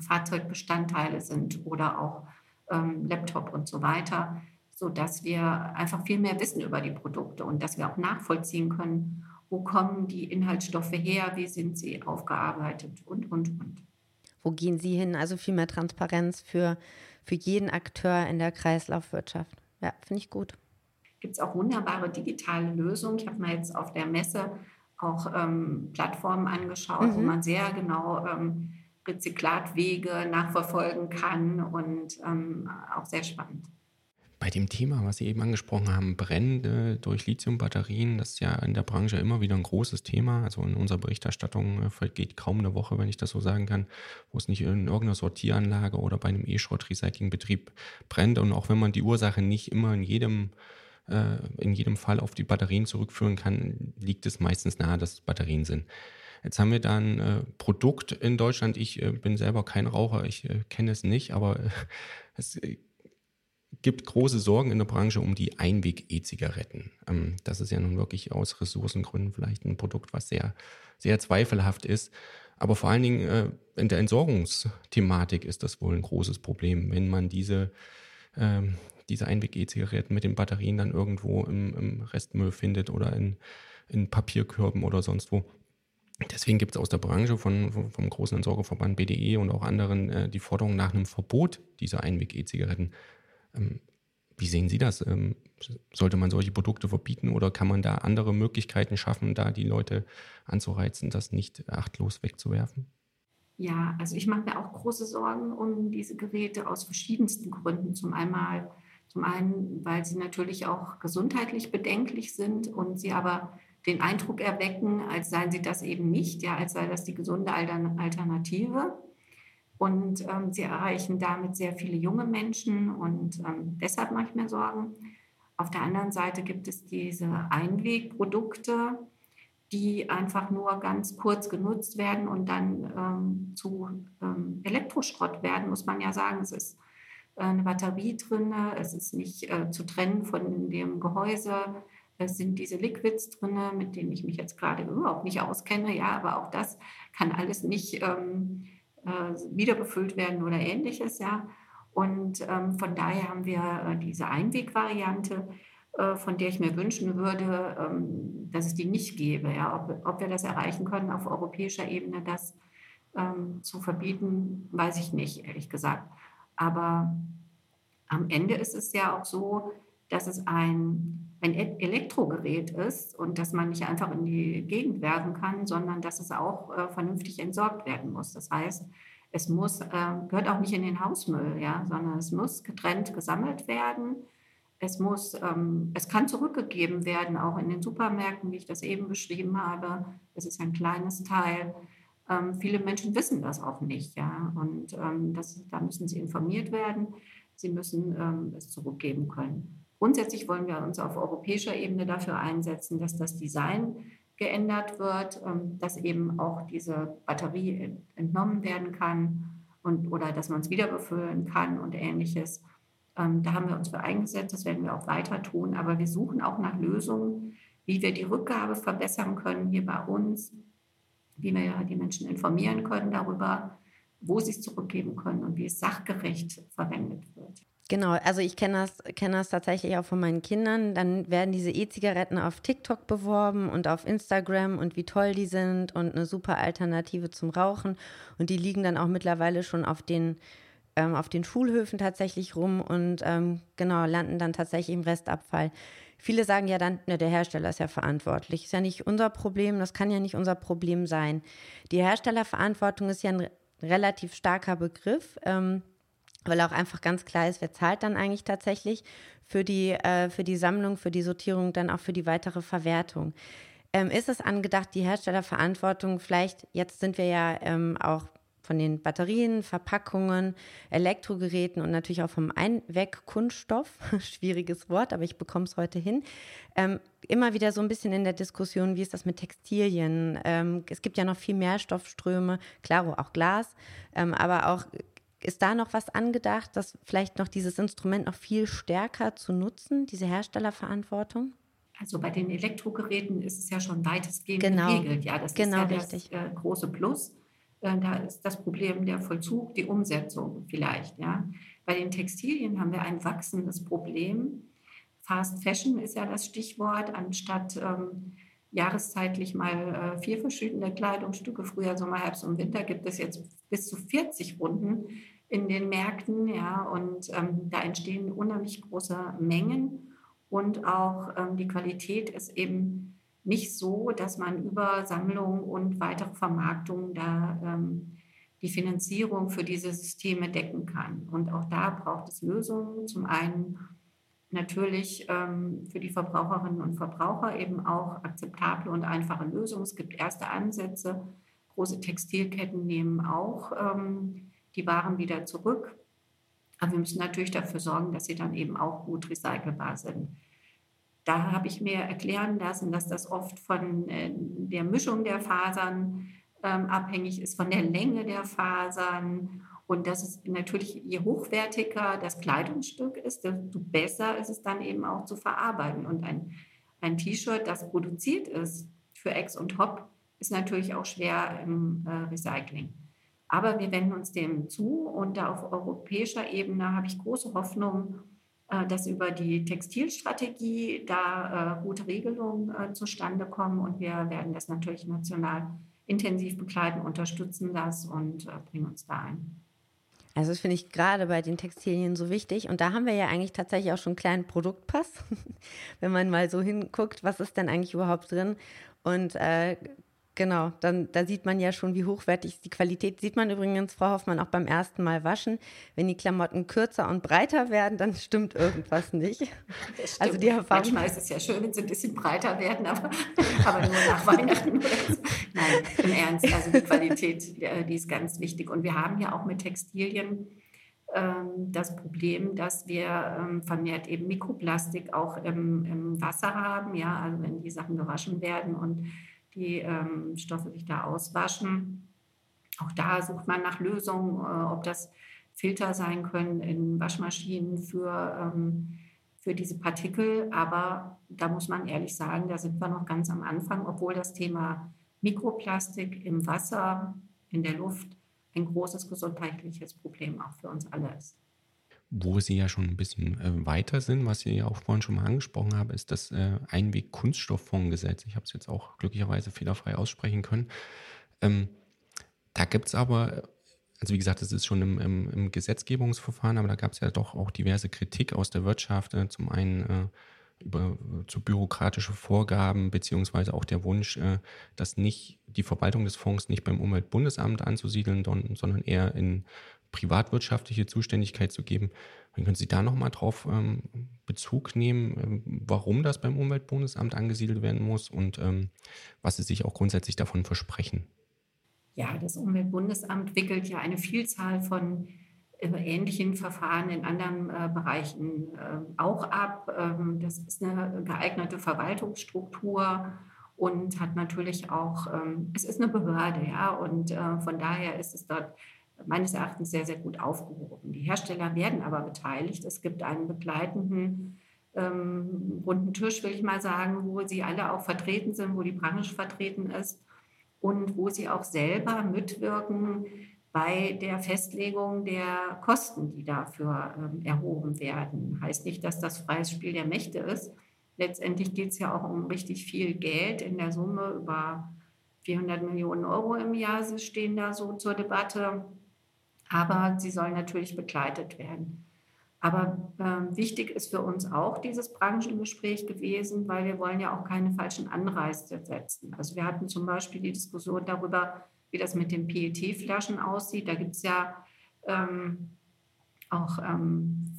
Fahrzeugbestandteile sind oder auch ähm, Laptop und so weiter, sodass wir einfach viel mehr wissen über die Produkte und dass wir auch nachvollziehen können, wo kommen die Inhaltsstoffe her, wie sind sie aufgearbeitet und, und, und. Wo gehen Sie hin? Also viel mehr Transparenz für, für jeden Akteur in der Kreislaufwirtschaft. Ja, finde ich gut. Gibt es auch wunderbare digitale Lösungen. Ich habe mir jetzt auf der Messe auch ähm, Plattformen angeschaut, mhm. wo man sehr genau ähm, Rezyklatwege nachverfolgen kann und ähm, auch sehr spannend. Bei dem Thema, was Sie eben angesprochen haben, Brände durch Lithiumbatterien, das ist ja in der Branche immer wieder ein großes Thema. Also in unserer Berichterstattung äh, vergeht kaum eine Woche, wenn ich das so sagen kann, wo es nicht in irgendeiner Sortieranlage oder bei einem E-Schrott-Recyclingbetrieb brennt. Und auch wenn man die Ursache nicht immer in jedem äh, in jedem Fall auf die Batterien zurückführen kann, liegt es meistens nahe, dass es Batterien sind. Jetzt haben wir da ein äh, Produkt in Deutschland. Ich äh, bin selber kein Raucher, ich äh, kenne es nicht, aber äh, es äh, gibt große Sorgen in der Branche um die Einweg-E-Zigaretten. Ähm, das ist ja nun wirklich aus Ressourcengründen vielleicht ein Produkt, was sehr, sehr zweifelhaft ist. Aber vor allen Dingen äh, in der Entsorgungsthematik ist das wohl ein großes Problem, wenn man diese, ähm, diese Einweg-E-Zigaretten mit den Batterien dann irgendwo im, im Restmüll findet oder in, in Papierkörben oder sonst wo. Deswegen gibt es aus der Branche von, vom großen Entsorgerverband BDE und auch anderen äh, die Forderung nach einem Verbot dieser Einweg-E-Zigaretten. Ähm, wie sehen Sie das? Ähm, sollte man solche Produkte verbieten oder kann man da andere Möglichkeiten schaffen, da die Leute anzureizen, das nicht achtlos wegzuwerfen? Ja, also ich mache mir auch große Sorgen um diese Geräte aus verschiedensten Gründen. Zum einen, zum einen, weil sie natürlich auch gesundheitlich bedenklich sind und sie aber den Eindruck erwecken, als seien sie das eben nicht, ja, als sei das die gesunde Alternative. Und ähm, sie erreichen damit sehr viele junge Menschen und ähm, deshalb mache ich mir Sorgen. Auf der anderen Seite gibt es diese Einwegprodukte, die einfach nur ganz kurz genutzt werden und dann ähm, zu ähm, Elektroschrott werden, muss man ja sagen. Es ist äh, eine Batterie drin, es ist nicht äh, zu trennen von dem Gehäuse es sind diese Liquids drin, mit denen ich mich jetzt gerade überhaupt nicht auskenne. Ja, aber auch das kann alles nicht ähm, äh, wieder werden oder ähnliches. Ja. Und ähm, von daher haben wir äh, diese Einwegvariante. äh, von der ich mir wünschen würde, ähm, dass es die nicht gäbe. Ja, ob, ob wir das erreichen können, auf europäischer Ebene das ähm, zu verbieten, weiß ich nicht, ehrlich gesagt. Aber am Ende ist es ja auch so, dass es ein, ein e-, Elektrogerät ist und dass man nicht einfach in die Gegend werfen kann, sondern dass es auch äh, vernünftig entsorgt werden muss. Das heißt, es muss, äh, gehört auch nicht in den Hausmüll, ja, sondern es muss getrennt gesammelt werden. Es muss, ähm, es kann zurückgegeben werden, auch in den Supermärkten, wie ich das eben beschrieben habe. Es ist ein kleines Teil. Ähm, viele Menschen wissen das auch nicht, ja, und ähm, das, da müssen sie informiert werden. Sie müssen ähm, es zurückgeben können. Grundsätzlich wollen wir uns auf europäischer Ebene dafür einsetzen, dass das Design geändert wird, ähm, dass eben auch diese Batterie entnommen werden kann und, oder dass man es wieder befüllen kann und ähnliches. Ähm, da haben wir uns für eingesetzt, das werden wir auch weiter tun, aber wir suchen auch nach Lösungen, wie wir die Rückgabe verbessern können hier bei uns, wie wir die Menschen informieren können darüber, wo sie es zurückgeben können und wie es sachgerecht verwendet wird. Genau, also ich kenne das, kenn das tatsächlich auch von meinen Kindern. Dann werden diese E-Zigaretten auf TikTok beworben und auf Instagram und wie toll die sind und eine super Alternative zum Rauchen. Und die liegen dann auch mittlerweile schon auf den, ähm, auf den Schulhöfen tatsächlich rum und ähm, genau, landen dann tatsächlich im Restabfall. Viele sagen ja dann, ne, der Hersteller ist ja verantwortlich. Ist ja nicht unser Problem, das kann ja nicht unser Problem sein. Die Herstellerverantwortung ist ja ein relativ starker Begriff. Ähm, weil auch einfach ganz klar ist, wer zahlt dann eigentlich tatsächlich für die, äh, für die Sammlung, für die Sortierung, dann auch für die weitere Verwertung. Ähm, ist es angedacht, die Herstellerverantwortung vielleicht, jetzt sind wir ja ähm, auch von den Batterien, Verpackungen, Elektrogeräten und natürlich auch vom Einwegkunststoff, schwieriges Wort, aber ich bekomme es heute hin, ähm, immer wieder so ein bisschen in der Diskussion, wie ist das mit Textilien? Ähm, es gibt ja noch viel mehr Stoffströme, klar, auch Glas, ähm, aber auch ist da noch was angedacht, dass vielleicht noch dieses Instrument noch viel stärker zu nutzen, diese Herstellerverantwortung? Also bei den Elektrogeräten ist es ja schon weitestgehend genau. geregelt. Ja, das genau, ist ja richtig. das äh, große Plus. Äh, da ist das Problem der Vollzug, die Umsetzung vielleicht. Ja. Bei den Textilien haben wir ein wachsendes Problem. Fast Fashion ist ja das Stichwort, anstatt ähm, jahreszeitlich mal äh, vier verschiedene Kleidungsstücke, Frühjahr, Sommer, Herbst und Winter, gibt es jetzt bis zu 40 Runden in den Märkten. Ja, und ähm, da entstehen unheimlich große Mengen und auch ähm, die Qualität ist eben nicht so, dass man über Sammlung und weitere Vermarktung da ähm, die Finanzierung für diese Systeme decken kann. Und auch da braucht es Lösungen. Zum einen natürlich ähm, für die Verbraucherinnen und Verbraucher eben auch akzeptable und einfache Lösungen. Es gibt erste Ansätze. Große Textilketten nehmen auch ähm, die Waren wieder zurück. Aber wir müssen natürlich dafür sorgen, dass sie dann eben auch gut recycelbar sind. Da habe ich mir erklären lassen, dass das oft von äh, der Mischung der Fasern ähm, abhängig ist, von der Länge der Fasern und das ist natürlich, je hochwertiger das Kleidungsstück ist, desto besser ist es dann eben auch zu verarbeiten. Und ein, ein T-Shirt, das produziert ist für Ex und Hop, ist natürlich auch schwer im äh, Recycling. Aber wir wenden uns dem zu und da auf europäischer Ebene habe ich große Hoffnung, äh, dass über die Textilstrategie da äh, gute Regelungen äh, zustande kommen und wir werden das natürlich national intensiv begleiten, unterstützen das und bringen uns da ein. Also das finde ich gerade bei den Textilien so wichtig. Und da haben wir ja eigentlich tatsächlich auch schon einen kleinen Produktpass, wenn man mal so hinguckt, was ist denn eigentlich überhaupt drin. Und äh, Genau, dann da sieht man ja schon, wie hochwertig die Qualität. Sieht man übrigens, Frau Hoffmann, auch beim ersten Mal waschen. Wenn die Klamotten kürzer und breiter werden, dann stimmt irgendwas nicht. Also die Erfahrung. Manchmal ist es ja schön, wenn sie ein bisschen breiter werden, aber, aber nur nach Weihnachten. Nein, im Ernst. Also die Qualität, die ist ganz wichtig. Und wir haben ja auch mit Textilien ähm, das Problem, dass wir ähm, vermehrt eben Mikroplastik auch im, im Wasser haben. Ja, also wenn die Sachen gewaschen werden und die ähm, Stoffe sich da auswaschen. Auch da sucht man nach Lösungen, äh, ob das Filter sein können in Waschmaschinen für, ähm, für diese Partikel. Aber da muss man ehrlich sagen, da sind wir noch ganz am Anfang, obwohl das Thema Mikroplastik im Wasser, in der Luft ein großes gesundheitliches Problem auch für uns alle ist. Wo Sie ja schon ein bisschen äh, weiter sind, was Sie ja auch vorhin schon mal angesprochen haben, ist das äh, Einweg-Kunststofffondsgesetz. Ich habe es jetzt auch glücklicherweise fehlerfrei aussprechen können. Ähm, da gibt es aber, also wie gesagt, das ist schon im, im, im Gesetzgebungsverfahren, aber da gab es ja doch auch diverse Kritik aus der Wirtschaft. Äh, zum einen äh, über zu bürokratische Vorgaben beziehungsweise auch der Wunsch, äh, dass nicht die Verwaltung des Fonds nicht beim Umweltbundesamt anzusiedeln, sondern eher in privatwirtschaftliche Zuständigkeit zu geben. Dann können Sie da nochmal drauf ähm, Bezug nehmen, ähm, warum das beim Umweltbundesamt angesiedelt werden muss und ähm, was Sie sich auch grundsätzlich davon versprechen. Ja, das Umweltbundesamt wickelt ja eine Vielzahl von äh, ähnlichen Verfahren in anderen äh, Bereichen äh, auch ab. Ähm, das ist eine geeignete Verwaltungsstruktur und hat natürlich auch, ähm, es ist eine Behörde, ja, und äh, von daher ist es dort meines Erachtens sehr, sehr gut aufgehoben. Die Hersteller werden aber beteiligt. Es gibt einen begleitenden ähm, runden Tisch, will ich mal sagen, wo sie alle auch vertreten sind, wo die Branche vertreten ist und wo sie auch selber mitwirken bei der Festlegung der Kosten, die dafür ähm, erhoben werden. Heißt nicht, dass das freies Spiel der Mächte ist. Letztendlich geht es ja auch um richtig viel Geld in der Summe über 400 Millionen Euro im Jahr sie stehen da so zur Debatte aber sie sollen natürlich begleitet werden. Aber äh, wichtig ist für uns auch dieses Branchengespräch gewesen, weil wir wollen ja auch keine falschen Anreize setzen. Also wir hatten zum Beispiel die Diskussion darüber, wie das mit den PET-Flaschen aussieht. Da gibt es ja ähm, auch ähm,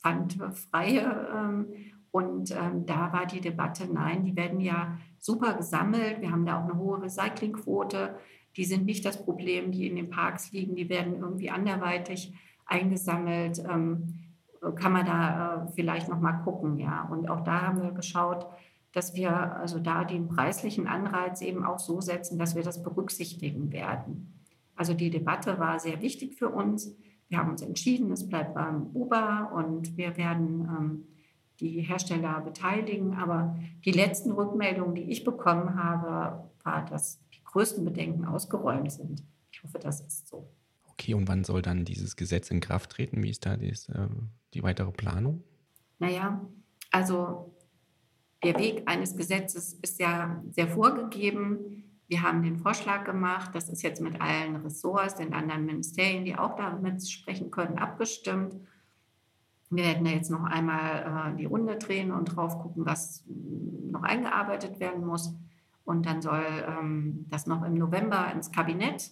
pfandfreie. Ähm, und ähm, da war die Debatte, nein, die werden ja super gesammelt. Wir haben da auch eine hohe Recyclingquote. Die sind nicht das Problem, die in den Parks liegen, die werden irgendwie anderweitig eingesammelt. Ähm, kann man da äh, vielleicht noch mal gucken, ja. Und auch da haben wir geschaut, dass wir also da den preislichen Anreiz eben auch so setzen, dass wir das berücksichtigen werden. Also die Debatte war sehr wichtig für uns. Wir haben uns entschieden, es bleibt beim Uber und wir werden ähm, die Hersteller beteiligen. Aber die letzten Rückmeldungen, die ich bekommen habe, war, dass größten Bedenken ausgeräumt sind. Ich hoffe, das ist so. Okay, und wann soll dann dieses Gesetz in Kraft treten? Wie ist da die, äh, die weitere Planung? Naja, also der Weg eines Gesetzes ist ja sehr vorgegeben. Wir haben den Vorschlag gemacht, das ist jetzt mit allen Ressorts, den anderen Ministerien, die auch damit sprechen können, abgestimmt. Wir werden ja jetzt noch einmal äh, die Runde drehen und drauf gucken, was noch eingearbeitet werden muss. Und dann soll ähm, das noch im November ins Kabinett.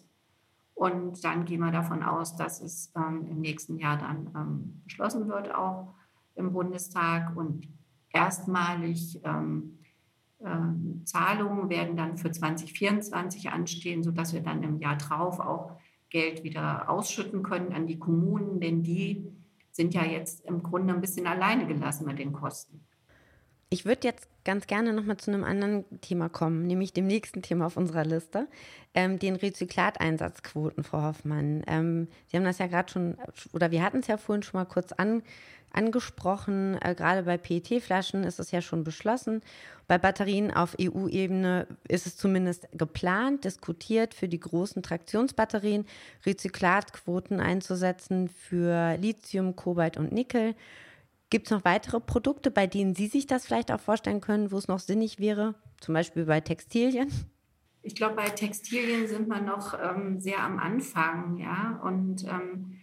Und dann gehen wir davon aus, dass es ähm, im nächsten Jahr dann ähm, beschlossen wird, auch im Bundestag. Und erstmalig äh, Zahlungen werden dann für 2024 anstehen, sodass wir dann im Jahr drauf auch Geld wieder ausschütten können an die Kommunen, denn die sind ja jetzt im Grunde ein bisschen alleine gelassen mit den Kosten. Ich würde jetzt ganz gerne nochmal zu einem anderen Thema kommen, nämlich dem nächsten Thema auf unserer Liste, ähm, den Rezyklateinsatzquoten, Frau Hoffmann. Ähm, Sie haben das ja gerade schon, oder wir hatten es ja vorhin schon mal kurz an, angesprochen. Äh, gerade bei PET-Flaschen ist es ja schon beschlossen. Bei Batterien auf EU-Ebene ist es zumindest geplant, diskutiert, für die großen Traktionsbatterien Rezyklatquoten einzusetzen für Lithium, Kobalt und Nickel. Gibt es noch weitere Produkte, bei denen Sie sich das vielleicht auch vorstellen können, wo es noch sinnig wäre? Zum Beispiel bei Textilien? Ich glaube, bei Textilien sind wir noch ähm, sehr am Anfang, ja. Und ähm,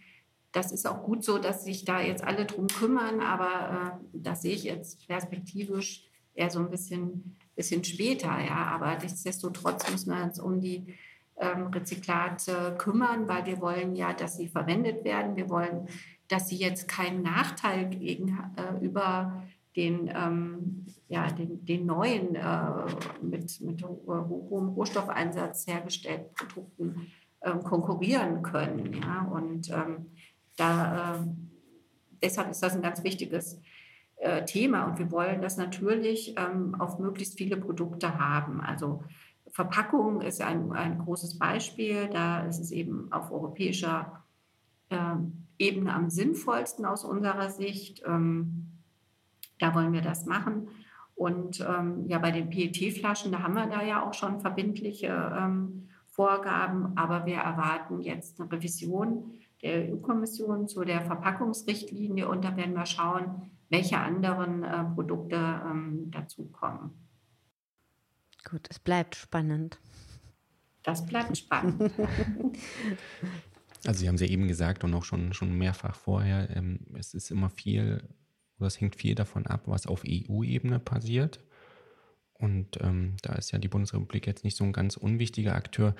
das ist auch gut so, dass sich da jetzt alle drum kümmern, aber äh, das sehe ich jetzt perspektivisch eher so ein bisschen, bisschen später, ja. Aber nichtsdestotrotz müssen wir uns um die ähm, Rezyklate kümmern, weil wir wollen ja, dass sie verwendet werden. Wir wollen dass sie jetzt keinen Nachteil gegenüber äh, den, ähm, ja, den, den neuen äh, mit, mit hohem Rohstoffeinsatz hergestellten Produkten ähm, konkurrieren können. Ja? Und ähm, da, äh, deshalb ist das ein ganz wichtiges äh, Thema. Und wir wollen das natürlich ähm, auf möglichst viele Produkte haben. Also Verpackung ist ein, ein großes Beispiel. Da ist es eben auf europäischer ähm, Ebene am sinnvollsten aus unserer Sicht. Ähm, da wollen wir das machen. Und ähm, ja, bei den PET-Flaschen, da haben wir da ja auch schon verbindliche ähm, Vorgaben, aber wir erwarten jetzt eine Revision der EU-Kommission zu der Verpackungsrichtlinie und da werden wir schauen, welche anderen äh, Produkte ähm, dazukommen. Gut, es bleibt spannend. Das bleibt spannend. Also Sie haben es ja eben gesagt und auch schon, schon mehrfach vorher, ähm, es ist immer viel, es hängt viel davon ab, was auf EU-Ebene passiert. Und ähm, da ist ja die Bundesrepublik jetzt nicht so ein ganz unwichtiger Akteur.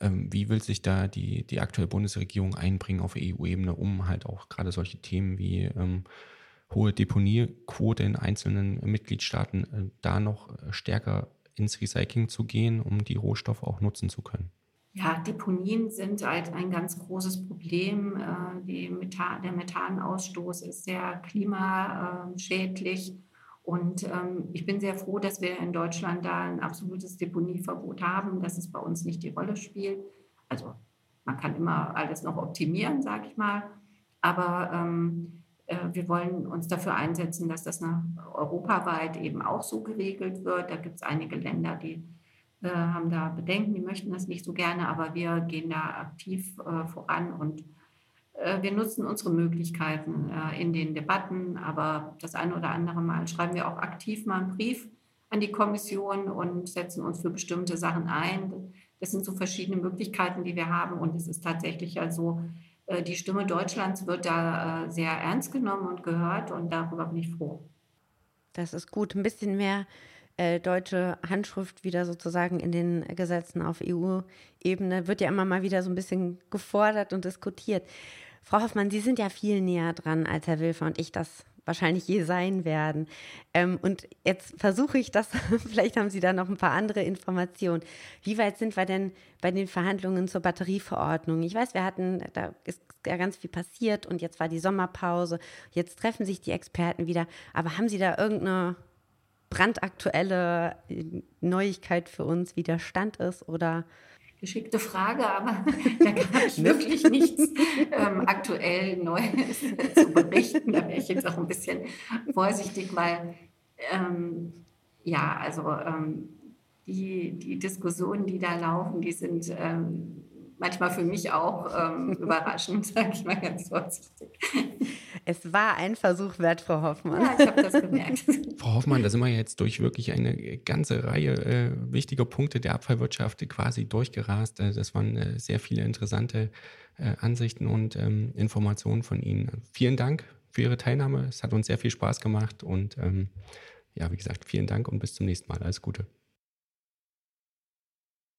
Ähm, wie will sich da die, die aktuelle Bundesregierung einbringen auf EU-Ebene, um halt auch gerade solche Themen wie ähm, hohe Deponiequote in einzelnen Mitgliedstaaten äh, da noch stärker ins Recycling zu gehen, um die Rohstoffe auch nutzen zu können? Ja, Deponien sind halt ein ganz großes Problem. Äh, Methan, der Methanausstoß ist sehr klimaschädlich. Und ähm, ich bin sehr froh, dass wir in Deutschland da ein absolutes Deponieverbot haben, dass es bei uns nicht die Rolle spielt. Also man kann immer alles noch optimieren, sage ich mal. Aber ähm, äh, wir wollen uns dafür einsetzen, dass das europaweit eben auch so geregelt wird. Da gibt es einige Länder, die äh, haben da Bedenken, die möchten das nicht so gerne, aber wir gehen da aktiv äh, voran und äh, wir nutzen unsere Möglichkeiten äh, in den Debatten, aber das eine oder andere Mal schreiben wir auch aktiv mal einen Brief an die Kommission und setzen uns für bestimmte Sachen ein. Das sind so verschiedene Möglichkeiten, die wir haben. Und es ist tatsächlich so, äh, die Stimme Deutschlands wird da sehr ernst genommen und gehört und darüber bin ich froh. Das ist gut. Ein bisschen mehr äh, deutsche Handschrift wieder sozusagen in den Gesetzen auf EU-Ebene wird ja immer mal wieder so ein bisschen gefordert und diskutiert. Frau Hoffmann, Sie sind ja viel näher dran, als Herr Wilfer und ich das wahrscheinlich je sein werden. Ähm, und jetzt versuche ich das, vielleicht haben Sie da noch ein paar andere Informationen. Wie weit sind wir denn bei den Verhandlungen zur Batterieverordnung? Ich weiß, wir hatten, da ist ja ganz viel passiert und jetzt war die Sommerpause. Jetzt treffen sich die Experten wieder. Aber haben Sie da irgendeine brandaktuelle Neuigkeit für uns, wie der Stand ist oder geschickte Frage, aber da kann ich wirklich nichts ähm, aktuell Neues zu berichten. Da wäre ich jetzt auch ein bisschen vorsichtig, weil ähm, ja, also ähm, die, die Diskussionen, die da laufen, die sind ähm, manchmal für mich auch ähm, überraschend, sage ich mal ganz vorsichtig. Es war ein Versuch wert, Frau Hoffmann. Ja, ich habe das gemerkt. Frau Hoffmann, da sind wir jetzt durch wirklich eine ganze Reihe äh, wichtiger Punkte der Abfallwirtschaft quasi durchgerast. Äh, das waren äh, sehr viele interessante äh, Ansichten und ähm, Informationen von Ihnen. Vielen Dank für Ihre Teilnahme. Es hat uns sehr viel Spaß gemacht und ähm, ja, wie gesagt, vielen Dank und bis zum nächsten Mal. Alles Gute.